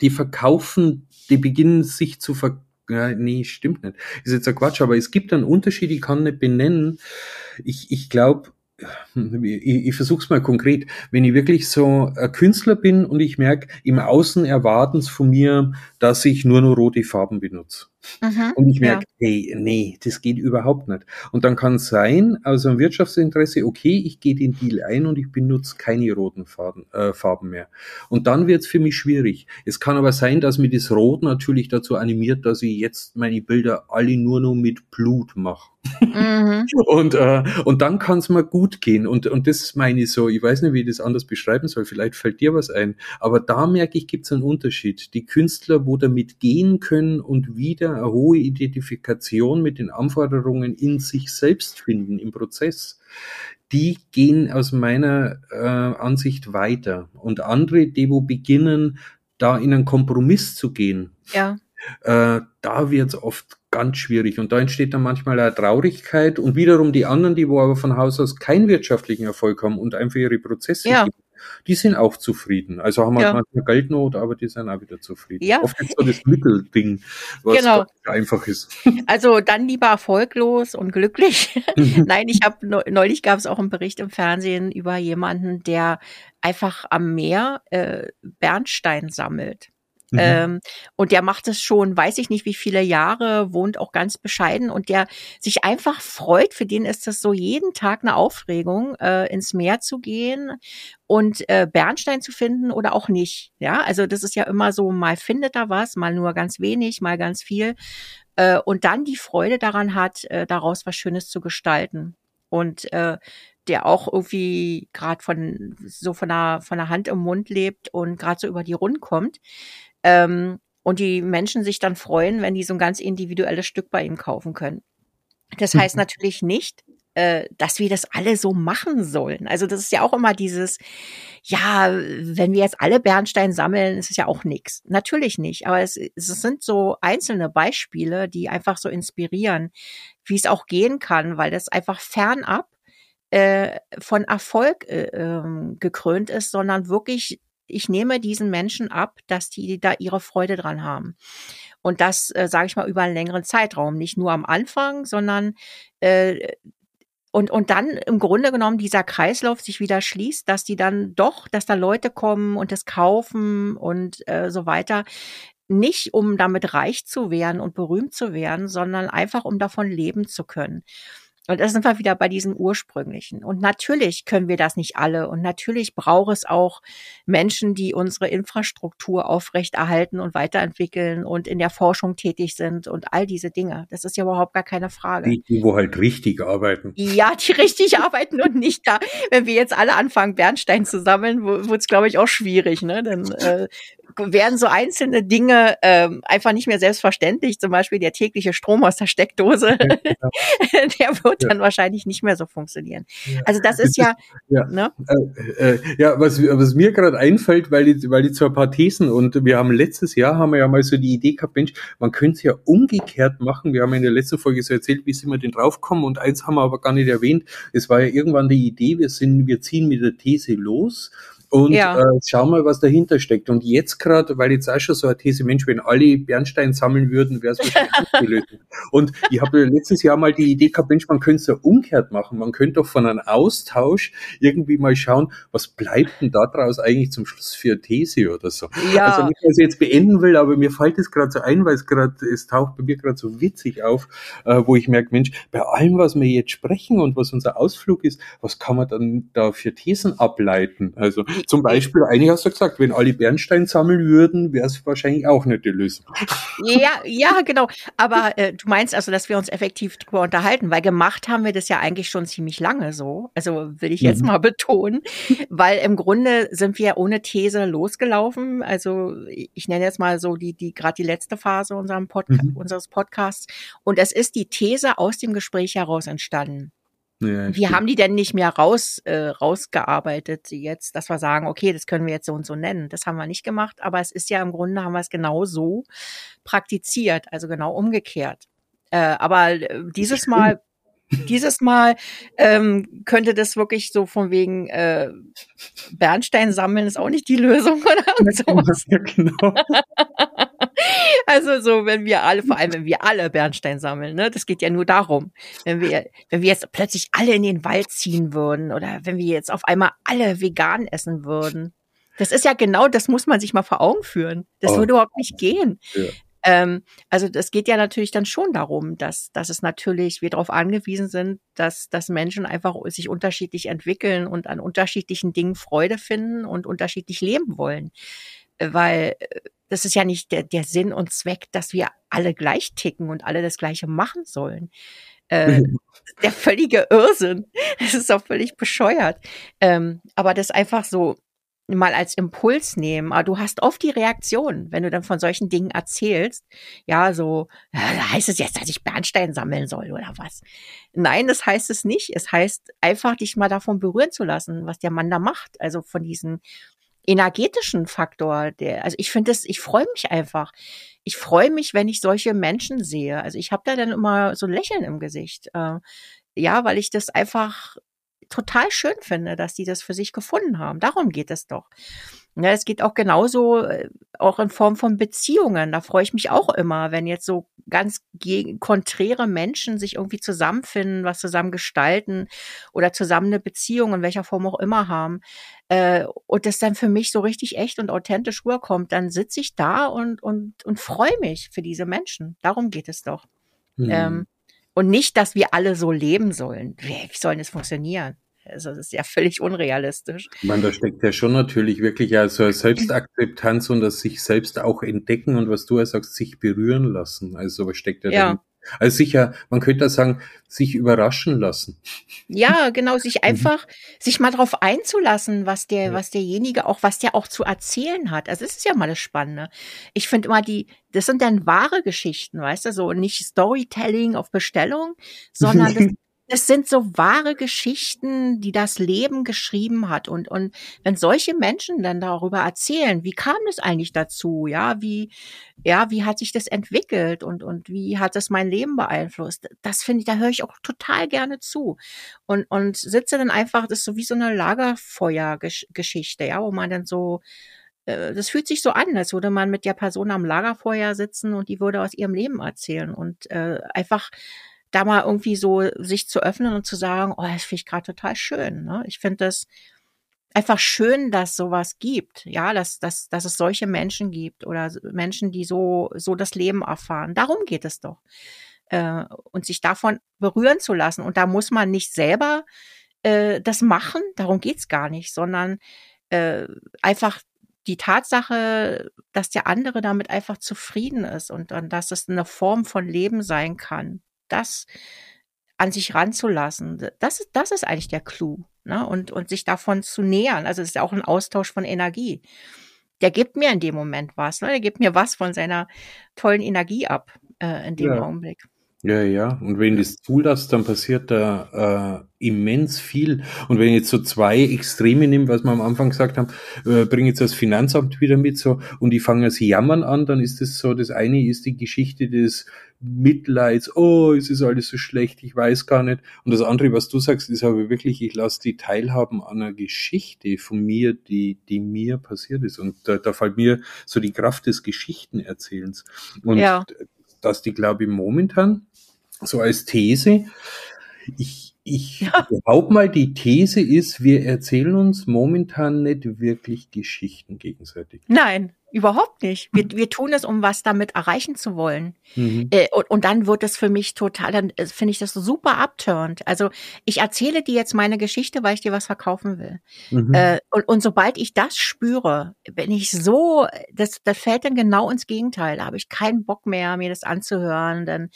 die verkaufen, die beginnen sich zu verkaufen ja, nee, stimmt nicht. Ist jetzt ein Quatsch, aber es gibt einen Unterschied, ich kann nicht benennen. Ich, ich glaube, ich, ich versuche es mal konkret. Wenn ich wirklich so ein Künstler bin und ich merke, im Außen erwarten es von mir, dass ich nur noch rote Farben benutze. Mhm, und ich merke, ja. hey, nee, das geht überhaupt nicht. Und dann kann es sein, aus einem Wirtschaftsinteresse, okay, ich gehe den Deal ein und ich benutze keine roten Farben, äh, Farben mehr. Und dann wird es für mich schwierig. Es kann aber sein, dass mir das Rot natürlich dazu animiert, dass ich jetzt meine Bilder alle nur noch mit Blut mache. Mhm. und, äh, und dann kann es mir gut gehen. Und, und das meine ich so, ich weiß nicht, wie ich das anders beschreiben soll, vielleicht fällt dir was ein. Aber da merke ich, gibt es einen Unterschied. Die Künstler, wo damit gehen können und wieder eine hohe Identifikation mit den Anforderungen in sich selbst finden im Prozess, die gehen aus meiner äh, Ansicht weiter. Und andere, die wo beginnen, da in einen Kompromiss zu gehen, ja. äh, da wird es oft ganz schwierig. Und da entsteht dann manchmal eine Traurigkeit und wiederum die anderen, die wo aber von Haus aus keinen wirtschaftlichen Erfolg haben und einfach ihre Prozesse ja die sind auch zufrieden. Also haben wir ja. manchmal Geldnot, aber die sind auch wieder zufrieden. Ja. Oft ist so das Mittelding, was genau. einfach ist. Also dann lieber erfolglos und glücklich. Nein, ich habe neulich gab es auch einen Bericht im Fernsehen über jemanden, der einfach am Meer äh, Bernstein sammelt. Mhm. Ähm, und der macht es schon, weiß ich nicht wie viele Jahre, wohnt auch ganz bescheiden und der sich einfach freut, für den ist das so jeden Tag eine Aufregung, äh, ins Meer zu gehen und äh, Bernstein zu finden oder auch nicht. Ja, also das ist ja immer so, mal findet er was, mal nur ganz wenig, mal ganz viel. Äh, und dann die Freude daran hat, äh, daraus was Schönes zu gestalten. Und äh, der auch irgendwie gerade von so von der von der Hand im Mund lebt und gerade so über die Runden kommt. Ähm, und die Menschen sich dann freuen, wenn die so ein ganz individuelles Stück bei ihm kaufen können. Das heißt natürlich nicht, äh, dass wir das alle so machen sollen. Also das ist ja auch immer dieses, ja, wenn wir jetzt alle Bernstein sammeln, ist es ja auch nichts. Natürlich nicht, aber es, es sind so einzelne Beispiele, die einfach so inspirieren, wie es auch gehen kann, weil das einfach fernab äh, von Erfolg äh, ähm, gekrönt ist, sondern wirklich, ich nehme diesen Menschen ab, dass die da ihre Freude dran haben. Und das, äh, sage ich mal, über einen längeren Zeitraum. Nicht nur am Anfang, sondern äh, und, und dann im Grunde genommen dieser Kreislauf sich wieder schließt, dass die dann doch, dass da Leute kommen und das kaufen und äh, so weiter. Nicht um damit reich zu werden und berühmt zu werden, sondern einfach um davon leben zu können. Und da sind wir wieder bei diesem ursprünglichen. Und natürlich können wir das nicht alle. Und natürlich braucht es auch Menschen, die unsere Infrastruktur aufrechterhalten und weiterentwickeln und in der Forschung tätig sind und all diese Dinge. Das ist ja überhaupt gar keine Frage. Die, die wo halt richtig arbeiten. Ja, die richtig arbeiten und nicht da. Wenn wir jetzt alle anfangen, Bernstein zu sammeln, wird es, glaube ich, auch schwierig. Ne? Dann äh, werden so einzelne Dinge ähm, einfach nicht mehr selbstverständlich. Zum Beispiel der tägliche Strom aus der Steckdose, ja, genau. der wird ja. dann wahrscheinlich nicht mehr so funktionieren. Ja. Also das ist ja, ja, ne? äh, äh, ja was, was mir gerade einfällt, weil die, weil die zwar ein paar Thesen und wir haben letztes Jahr haben wir ja mal so die Idee gehabt, Mensch, man könnte es ja umgekehrt machen. Wir haben in der letzten Folge so erzählt, wie sind wir denn draufkommen und eins haben wir aber gar nicht erwähnt. Es war ja irgendwann die Idee, wir sind, wir ziehen mit der These los und ja. äh, schau mal, was dahinter steckt. Und jetzt gerade, weil jetzt auch schon so eine These, Mensch, wenn alle Bernstein sammeln würden, wäre es wahrscheinlich nicht gelöst. Und ich habe letztes Jahr mal die Idee gehabt, Mensch, man könnte es ja umkehrt machen. Man könnte doch von einem Austausch irgendwie mal schauen, was bleibt denn daraus eigentlich zum Schluss für eine These oder so. Ja. Also nicht, dass ich jetzt beenden will, aber mir fällt es gerade so ein, weil es gerade, es taucht bei mir gerade so witzig auf, äh, wo ich merke, Mensch, bei allem, was wir jetzt sprechen und was unser Ausflug ist, was kann man dann da für Thesen ableiten? Also zum Beispiel, einige hast du gesagt, wenn alle Bernstein sammeln würden, wäre es wahrscheinlich auch nicht die Lösung. Ja, ja, genau. Aber äh, du meinst also, dass wir uns effektiv darüber unterhalten, weil gemacht haben wir das ja eigentlich schon ziemlich lange so. Also will ich jetzt mhm. mal betonen, weil im Grunde sind wir ohne These losgelaufen. Also ich nenne jetzt mal so die, die gerade die letzte Phase Podca mhm. unseres Podcasts. Und es ist die These aus dem Gespräch heraus entstanden. Ja, Wie haben die denn nicht mehr raus, äh, rausgearbeitet jetzt, dass wir sagen, okay, das können wir jetzt so und so nennen. Das haben wir nicht gemacht, aber es ist ja im Grunde haben wir es genau so praktiziert, also genau umgekehrt. Äh, aber äh, dieses Mal dieses Mal ähm, könnte das wirklich so von wegen äh, Bernstein sammeln ist auch nicht die Lösung oder sowas. Ja, genau. also so, wenn wir alle, vor allem wenn wir alle Bernstein sammeln, ne, das geht ja nur darum, wenn wir, wenn wir jetzt plötzlich alle in den Wald ziehen würden oder wenn wir jetzt auf einmal alle vegan essen würden. Das ist ja genau, das muss man sich mal vor Augen führen. Das oh. würde überhaupt nicht gehen. Ja. Ähm, also das geht ja natürlich dann schon darum, dass, dass es natürlich, wir darauf angewiesen sind, dass, dass Menschen einfach sich unterschiedlich entwickeln und an unterschiedlichen Dingen Freude finden und unterschiedlich leben wollen. Weil äh, das ist ja nicht der, der Sinn und Zweck, dass wir alle gleich ticken und alle das Gleiche machen sollen. Äh, der völlige Irrsinn. Das ist auch völlig bescheuert. Ähm, aber das einfach so mal als Impuls nehmen. Aber du hast oft die Reaktion, wenn du dann von solchen Dingen erzählst. Ja, so, ja, heißt es jetzt, dass ich Bernstein sammeln soll oder was? Nein, das heißt es nicht. Es heißt einfach, dich mal davon berühren zu lassen, was der Mann da macht. Also von diesem energetischen Faktor, der, also ich finde es, ich freue mich einfach. Ich freue mich, wenn ich solche Menschen sehe. Also ich habe da dann immer so ein Lächeln im Gesicht. Äh, ja, weil ich das einfach total schön finde, dass die das für sich gefunden haben. Darum geht es doch. Ja, es geht auch genauso, äh, auch in Form von Beziehungen. Da freue ich mich auch immer, wenn jetzt so ganz konträre Menschen sich irgendwie zusammenfinden, was zusammen gestalten oder zusammen eine Beziehung in welcher Form auch immer haben. Äh, und das dann für mich so richtig echt und authentisch rüberkommt, dann sitze ich da und, und, und freue mich für diese Menschen. Darum geht es doch. Mhm. Ähm, und nicht, dass wir alle so leben sollen. Wie, wie soll das funktionieren? Also das ist ja völlig unrealistisch. Ich meine, da steckt ja schon natürlich wirklich also Selbstakzeptanz und das sich selbst auch entdecken und was du ja sagst, sich berühren lassen. Also was steckt ja, ja. Also sicher, man könnte sagen, sich überraschen lassen. Ja, genau, sich mhm. einfach, sich mal drauf einzulassen, was der, ja. was derjenige auch, was der auch zu erzählen hat. Also das ist ja mal das Spannende. Ich finde immer die, das sind dann wahre Geschichten, weißt du, so nicht Storytelling auf Bestellung, sondern das, es sind so wahre Geschichten, die das Leben geschrieben hat. Und, und wenn solche Menschen dann darüber erzählen, wie kam es eigentlich dazu? Ja, wie, ja, wie hat sich das entwickelt und, und wie hat es mein Leben beeinflusst? Das finde ich, da höre ich auch total gerne zu. Und, und sitze dann einfach, das ist so wie so eine Lagerfeuergeschichte, ja, wo man dann so, äh, das fühlt sich so an, als würde man mit der Person am Lagerfeuer sitzen und die würde aus ihrem Leben erzählen und äh, einfach da mal irgendwie so sich zu öffnen und zu sagen, oh, das finde ich gerade total schön. Ne? Ich finde das einfach schön, dass sowas gibt, ja, dass, dass, dass es solche Menschen gibt oder Menschen, die so, so das Leben erfahren. Darum geht es doch. Äh, und sich davon berühren zu lassen. Und da muss man nicht selber äh, das machen, darum geht's gar nicht, sondern äh, einfach die Tatsache, dass der andere damit einfach zufrieden ist und dann, dass es eine Form von Leben sein kann das an sich ranzulassen. Das, das ist eigentlich der Clou. Ne? Und, und sich davon zu nähern. Also es ist ja auch ein Austausch von Energie. Der gibt mir in dem Moment was. Ne? Der gibt mir was von seiner tollen Energie ab äh, in dem ja. Augenblick. Ja, ja. Und wenn das zulässt, dann passiert da äh, immens viel. Und wenn ich jetzt so zwei Extreme nehme, was wir am Anfang gesagt haben, äh, bringe jetzt das Finanzamt wieder mit so und die fangen sie jammern an, dann ist das so, das eine ist die Geschichte des Mitleids, oh, es ist alles so schlecht, ich weiß gar nicht. Und das andere, was du sagst, ist aber wirklich, ich lasse die teilhaben an einer Geschichte von mir, die, die mir passiert ist. Und da, da fällt mir so die Kraft des Geschichtenerzählens. Und ja. Dass die, glaube ich, momentan so als These. Ich, ich ja. behaupte mal, die These ist, wir erzählen uns momentan nicht wirklich Geschichten gegenseitig. Nein, überhaupt nicht. Wir, wir tun es, um was damit erreichen zu wollen. Mhm. Äh, und, und dann wird es für mich total, dann äh, finde ich das super abturnt. Also ich erzähle dir jetzt meine Geschichte, weil ich dir was verkaufen will. Mhm. Äh, und, und sobald ich das spüre, wenn ich so, das, das fällt dann genau ins Gegenteil. Da habe ich keinen Bock mehr, mir das anzuhören. Dann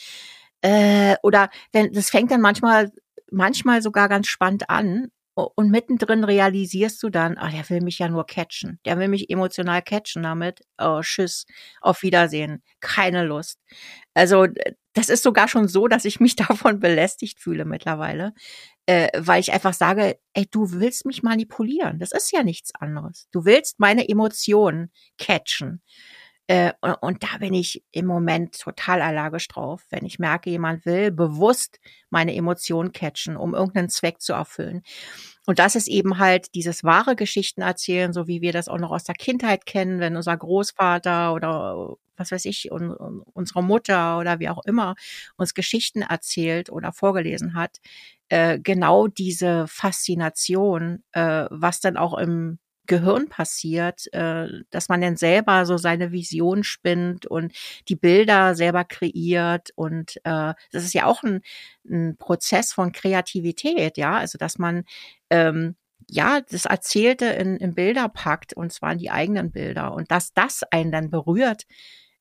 äh, oder denn das fängt dann manchmal manchmal sogar ganz spannend an und mittendrin realisierst du dann, ah, der will mich ja nur catchen. Der will mich emotional catchen damit. Oh, tschüss, auf Wiedersehen. Keine Lust. Also, das ist sogar schon so, dass ich mich davon belästigt fühle mittlerweile, äh, weil ich einfach sage, ey, du willst mich manipulieren. Das ist ja nichts anderes. Du willst meine Emotionen catchen. Äh, und da bin ich im Moment total allergisch drauf, wenn ich merke, jemand will bewusst meine Emotionen catchen, um irgendeinen Zweck zu erfüllen. Und das ist eben halt dieses wahre Geschichten erzählen, so wie wir das auch noch aus der Kindheit kennen, wenn unser Großvater oder was weiß ich, und, und unsere Mutter oder wie auch immer uns Geschichten erzählt oder vorgelesen hat. Äh, genau diese Faszination, äh, was dann auch im Gehirn passiert, äh, dass man dann selber so seine Vision spinnt und die Bilder selber kreiert und äh, das ist ja auch ein, ein Prozess von Kreativität, ja, also dass man ähm, ja, das Erzählte in, in Bilder packt und zwar in die eigenen Bilder und dass das einen dann berührt,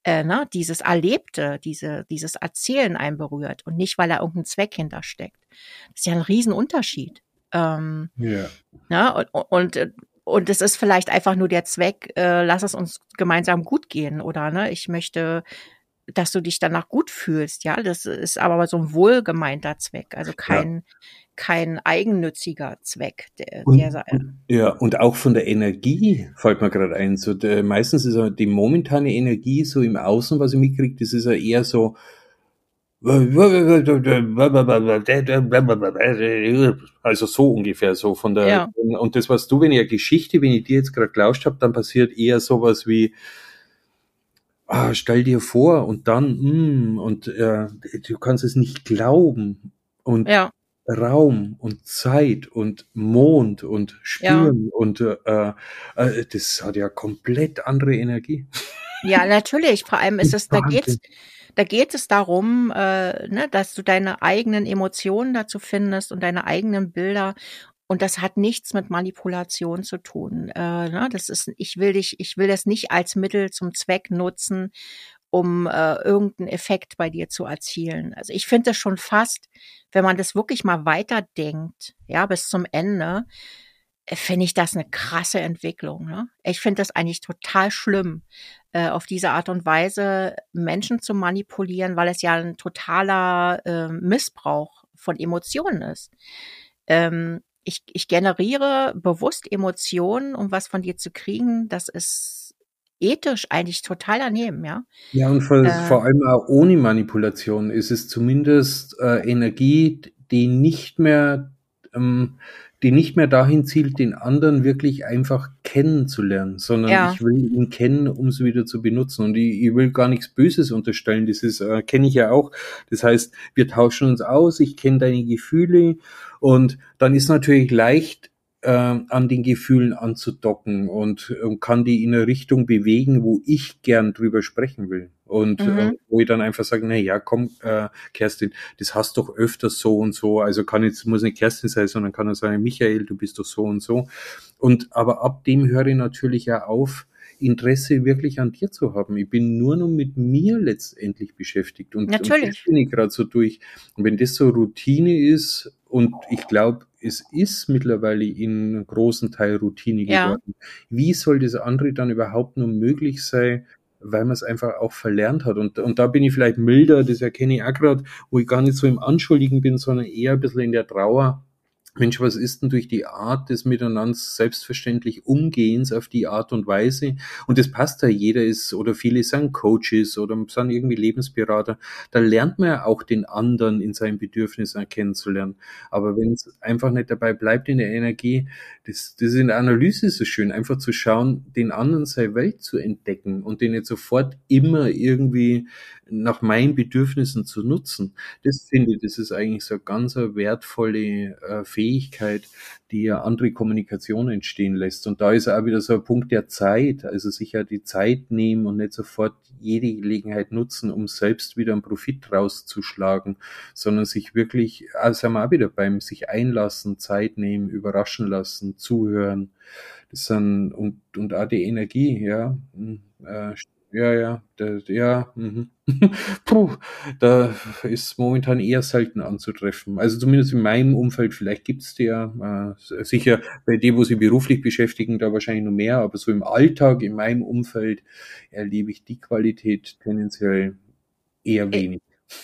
äh, ne, dieses Erlebte, diese, dieses Erzählen einen berührt und nicht, weil da irgendein Zweck hintersteckt. Das ist ja ein Riesenunterschied. Ähm, ja. Ne, und, und äh, und es ist vielleicht einfach nur der Zweck, äh, lass es uns gemeinsam gut gehen oder ne, ich möchte, dass du dich danach gut fühlst, ja. Das ist aber so ein wohlgemeinter Zweck, also kein, ja. kein eigennütziger Zweck. Der, und, der, ja, und auch von der Energie fällt mir gerade ein. So der, meistens ist die momentane Energie so im Außen, was ich mitkriege, das ist ja eher so, also so ungefähr so von der ja. und das was du wenn ich eine Geschichte wenn ich dir jetzt gerade gelauscht habe dann passiert eher sowas wie ah, stell dir vor und dann mm, und äh, du kannst es nicht glauben und ja. Raum und Zeit und Mond und Spüren ja. und äh, äh, das hat ja komplett andere Energie. Ja, natürlich. Vor allem ist es, da geht's, da geht es darum, äh, ne, dass du deine eigenen Emotionen dazu findest und deine eigenen Bilder. Und das hat nichts mit Manipulation zu tun. Äh, ne, das ist, ich will dich, ich will das nicht als Mittel zum Zweck nutzen, um äh, irgendeinen Effekt bei dir zu erzielen. Also ich finde das schon fast, wenn man das wirklich mal weiterdenkt, ja, bis zum Ende, finde ich das eine krasse Entwicklung. Ne? Ich finde das eigentlich total schlimm, äh, auf diese Art und Weise Menschen zu manipulieren, weil es ja ein totaler äh, Missbrauch von Emotionen ist. Ähm, ich, ich generiere bewusst Emotionen, um was von dir zu kriegen. Das ist ethisch eigentlich total daneben, ja. Ja, und vor, äh, vor allem auch ohne Manipulation ist es zumindest äh, Energie, die nicht mehr ähm, die nicht mehr dahin zielt, den anderen wirklich einfach kennenzulernen, sondern ja. ich will ihn kennen, um es wieder zu benutzen. Und ich, ich will gar nichts Böses unterstellen. Das ist, äh, kenne ich ja auch. Das heißt, wir tauschen uns aus, ich kenne deine Gefühle und dann ist natürlich leicht, äh, an den Gefühlen anzudocken und äh, kann die in eine Richtung bewegen, wo ich gern drüber sprechen will. Und mhm. äh, wo ich dann einfach sage, na ja, komm, äh, Kerstin, das hast doch öfters so und so. Also kann jetzt, muss nicht Kerstin sein, sondern kann auch sagen, Michael, du bist doch so und so. Und aber ab dem höre ich natürlich ja auf, Interesse wirklich an dir zu haben. Ich bin nur noch mit mir letztendlich beschäftigt. Und, Natürlich. und das bin ich gerade so durch. Und wenn das so Routine ist, und ich glaube, es ist mittlerweile in großen Teil Routine geworden. Ja. Wie soll das andere dann überhaupt nur möglich sein, weil man es einfach auch verlernt hat. Und, und da bin ich vielleicht milder, das erkenne ich auch gerade, wo ich gar nicht so im Anschuldigen bin, sondern eher ein bisschen in der Trauer, Mensch, was ist denn durch die Art des Miteinander selbstverständlich Umgehens auf die Art und Weise? Und das passt ja, jeder ist oder viele sind Coaches oder sind irgendwie Lebensberater. Da lernt man ja auch den anderen in seinen Bedürfnissen kennenzulernen. Aber wenn es einfach nicht dabei bleibt in der Energie, das, das in der Analyse so schön, einfach zu schauen, den anderen seine Welt zu entdecken und den nicht sofort immer irgendwie nach meinen Bedürfnissen zu nutzen. Das finde ich, das ist eigentlich so eine ganz wertvolle äh, Fähigkeit, die ja andere Kommunikation entstehen lässt. Und da ist auch wieder so ein Punkt der Zeit, also sich ja die Zeit nehmen und nicht sofort jede Gelegenheit nutzen, um selbst wieder einen Profit rauszuschlagen, sondern sich wirklich, also sind wir auch wieder beim sich einlassen, Zeit nehmen, überraschen lassen, zuhören. Das sind, und, und auch die Energie, ja, hm, äh, ja, ja, der, ja, mhm. Puh, da ist momentan eher selten anzutreffen. Also zumindest in meinem Umfeld, vielleicht gibt's der, äh, sicher bei dem, wo sie beruflich beschäftigen, da wahrscheinlich noch mehr, aber so im Alltag, in meinem Umfeld, erlebe ich die Qualität tendenziell eher wenig.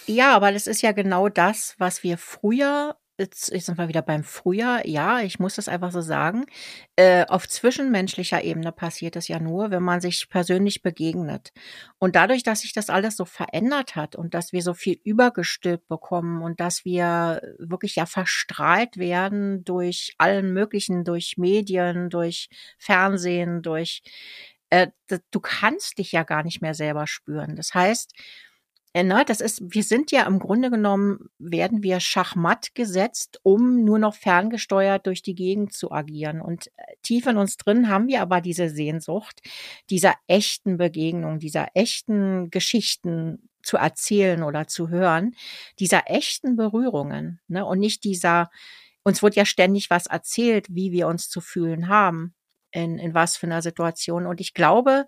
Ja, aber das ist ja genau das, was wir früher jetzt, sind wir wieder beim Frühjahr. Ja, ich muss das einfach so sagen. Äh, auf zwischenmenschlicher Ebene passiert es ja nur, wenn man sich persönlich begegnet. Und dadurch, dass sich das alles so verändert hat und dass wir so viel übergestülpt bekommen und dass wir wirklich ja verstrahlt werden durch allen möglichen, durch Medien, durch Fernsehen, durch, äh, du kannst dich ja gar nicht mehr selber spüren. Das heißt, ne, das ist, wir sind ja im Grunde genommen, werden wir schachmatt gesetzt, um nur noch ferngesteuert durch die Gegend zu agieren. Und äh, tief in uns drin haben wir aber diese Sehnsucht, dieser echten Begegnung, dieser echten Geschichten zu erzählen oder zu hören, dieser echten Berührungen, ne, und nicht dieser, uns wird ja ständig was erzählt, wie wir uns zu fühlen haben, in, in was für einer Situation. Und ich glaube,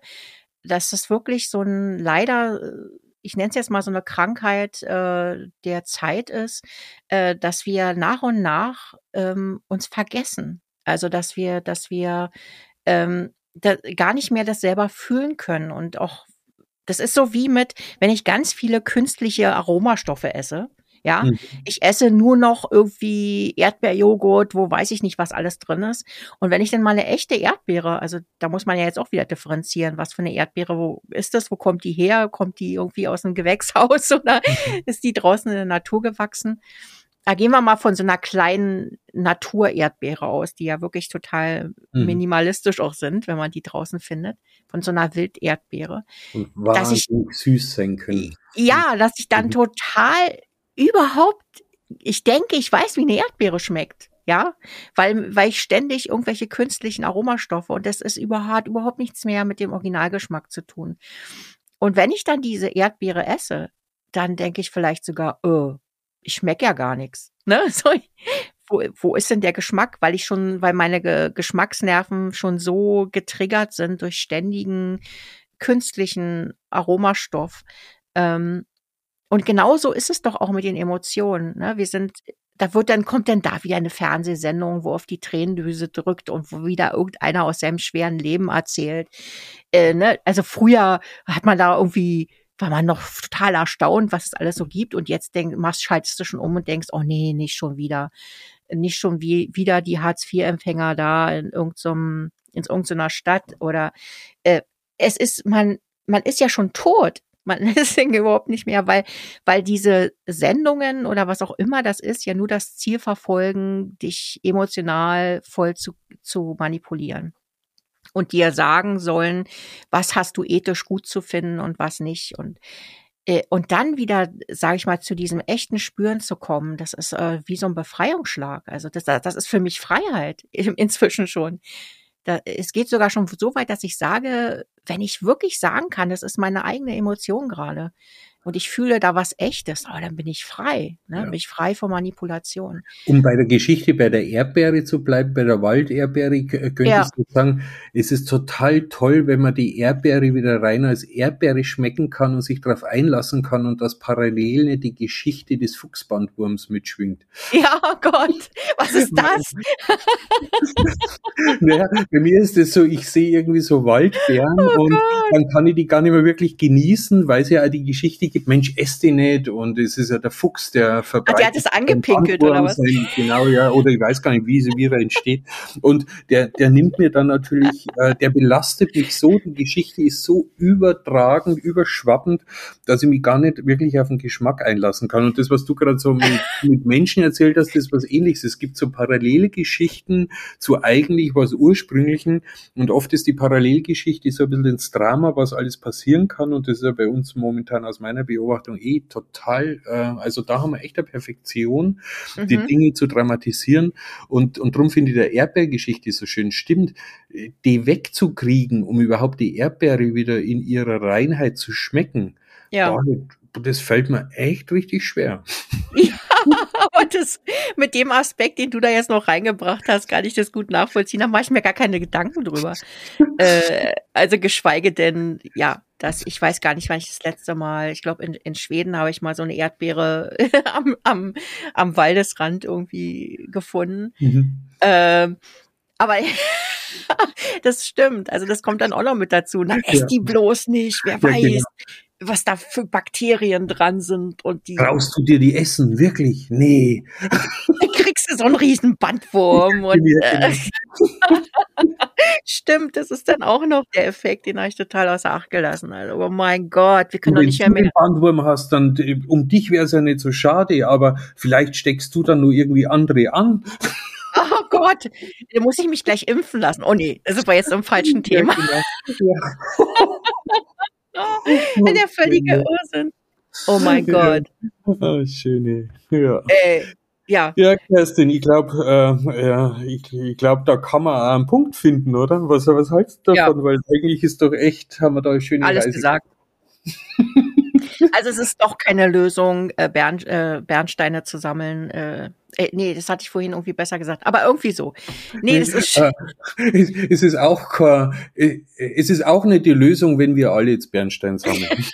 dass das wirklich so ein leider äh, ich nenne es jetzt mal so eine Krankheit äh, der Zeit ist, äh, dass wir nach und nach ähm, uns vergessen. Also dass wir, dass wir ähm, da gar nicht mehr das selber fühlen können und auch das ist so wie mit, wenn ich ganz viele künstliche Aromastoffe esse, ja, mhm. ich esse nur noch irgendwie Erdbeerjoghurt, wo weiß ich nicht, was alles drin ist. Und wenn ich dann mal eine echte Erdbeere, also da muss man ja jetzt auch wieder differenzieren, was für eine Erdbeere, wo ist das, wo kommt die her? Kommt die irgendwie aus einem Gewächshaus oder ist die draußen in der Natur gewachsen? Da gehen wir mal von so einer kleinen Naturerdbeere aus, die ja wirklich total mhm. minimalistisch auch sind, wenn man die draußen findet. Von so einer Wilderdbeere. Und wahnsinnig süß sein können. Ja, dass ich dann mhm. total überhaupt, ich denke, ich weiß, wie eine Erdbeere schmeckt. Ja, weil, weil ich ständig irgendwelche künstlichen Aromastoffe und das ist überhaupt, überhaupt nichts mehr mit dem Originalgeschmack zu tun. Und wenn ich dann diese Erdbeere esse, dann denke ich vielleicht sogar, oh, ich schmecke ja gar nichts. Ne? So, wo, wo ist denn der Geschmack? Weil ich schon, weil meine Ge Geschmacksnerven schon so getriggert sind durch ständigen künstlichen Aromastoff. Ähm, und genauso ist es doch auch mit den Emotionen. Ne? Wir sind da wird dann, kommt dann da wieder eine Fernsehsendung, wo auf die Tränendüse drückt und wo wieder irgendeiner aus seinem schweren Leben erzählt. Äh, ne? Also früher hat man da irgendwie, war man noch total erstaunt, was es alles so gibt. Und jetzt denk, machst, schaltest du schon um und denkst, oh nee, nicht schon wieder. Nicht schon wie, wieder die Hartz-IV-Empfänger da in irgendeinem, in irgendeiner Stadt oder, äh, es ist, man, man ist ja schon tot. Man ist überhaupt nicht mehr, weil, weil diese Sendungen oder was auch immer das ist, ja nur das Ziel verfolgen, dich emotional voll zu, zu manipulieren. Und dir sagen sollen, was hast du ethisch gut zu finden und was nicht. Und äh, und dann wieder, sage ich mal, zu diesem echten Spüren zu kommen, das ist äh, wie so ein Befreiungsschlag. Also das, das ist für mich Freiheit inzwischen schon. Da, es geht sogar schon so weit, dass ich sage, wenn ich wirklich sagen kann, das ist meine eigene Emotion gerade und ich fühle da was Echtes, oh, dann bin ich frei. Ne? Ja. Bin ich frei von Manipulation. Um bei der Geschichte bei der Erdbeere zu bleiben, bei der Walderdbeere, könnte ja. ich sagen, es ist total toll, wenn man die Erdbeere wieder rein als Erdbeere schmecken kann und sich darauf einlassen kann und das parallel die Geschichte des Fuchsbandwurms mitschwingt. Ja, oh Gott, was ist das? naja, bei mir ist es so, ich sehe irgendwie so Waldbeeren oh und Gott. dann kann ich die gar nicht mehr wirklich genießen, weil sie ja die Geschichte gibt, Mensch, ess die nicht und es ist ja der Fuchs, der verbreitet. Ah, der hat es angepinkelt oder was? Sein, genau, ja, oder ich weiß gar nicht, wie, wie er entsteht. Und der, der nimmt mir dann natürlich, äh, der belastet mich so, die Geschichte ist so übertragend, überschwappend, dass ich mich gar nicht wirklich auf den Geschmack einlassen kann. Und das, was du gerade so mit, mit Menschen erzählt hast, ist was ähnliches. Es gibt so parallele Geschichten zu eigentlich was Ursprünglichen und oft ist die Parallelgeschichte so ein bisschen ins Drama, was alles passieren kann und das ist ja bei uns momentan aus meiner Beobachtung eh total, äh, also da haben wir echt eine Perfektion, mhm. die Dinge zu dramatisieren und, und darum finde ich der Erdbeergeschichte so schön stimmt, die wegzukriegen, um überhaupt die Erdbeere wieder in ihrer Reinheit zu schmecken. Ja. das fällt mir echt richtig schwer. Ja, aber das, mit dem Aspekt, den du da jetzt noch reingebracht hast, kann ich das gut nachvollziehen. Da mache ich mir gar keine Gedanken drüber. äh, also geschweige denn, ja, dass ich weiß gar nicht, wann ich das letzte Mal, ich glaube in, in Schweden habe ich mal so eine Erdbeere am, am, am Waldesrand irgendwie gefunden. Mhm. Ähm, aber das stimmt, also das kommt dann auch noch mit dazu. Na, ess die bloß nicht, wer weiß. Ja, genau was da für Bakterien dran sind und die. Brauchst du dir die essen? Wirklich? Nee. Dann kriegst du so einen riesen Bandwurm und äh, stimmt, das ist dann auch noch der Effekt, den habe ich total außer Acht gelassen. Also, oh mein Gott, wir können doch nicht mehr. Wenn du einen Bandwurm hast, dann um dich wäre es ja nicht so schade, aber vielleicht steckst du dann nur irgendwie andere an. Oh Gott, da muss ich mich gleich impfen lassen. Oh nee, das ist aber jetzt im falschen Thema. Ja, genau. ja. Oh, der völlige Ursinn. Oh mein Gott. Oh, schöne. Ja. Äh, ja. Ja, Kerstin, ich glaube, äh, ja, ich, ich glaube, da kann man auch einen Punkt finden, oder? Was, was hältst du davon? Ja. Weil eigentlich ist doch echt, haben wir da eine schöne Alles Reise. gesagt. also es ist doch keine Lösung, äh, Bern, äh, Bernsteine zu sammeln. Äh, äh, nee, das hatte ich vorhin irgendwie besser gesagt. Aber irgendwie so. Nee, das ist. Äh, es ist auch äh, es ist auch nicht die Lösung, wenn wir alle jetzt Bernstein sammeln.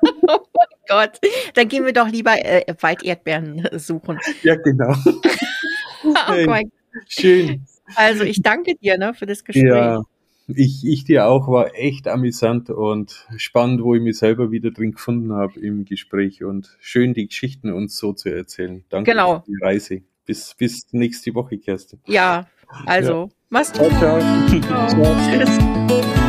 oh mein Gott. Dann gehen wir doch lieber äh, Walderdbeeren suchen. Ja, genau. oh mein Schön. Also ich danke dir ne, für das Gespräch. Ja. Ich, ich dir auch, war echt amüsant und spannend, wo ich mich selber wieder drin gefunden habe im Gespräch und schön die Geschichten uns so zu erzählen. Danke genau. für die Reise. Bis, bis nächste Woche, Kerstin. Ja, also, ja. mach's gut. Ciao, ciao. ciao. Tschüss.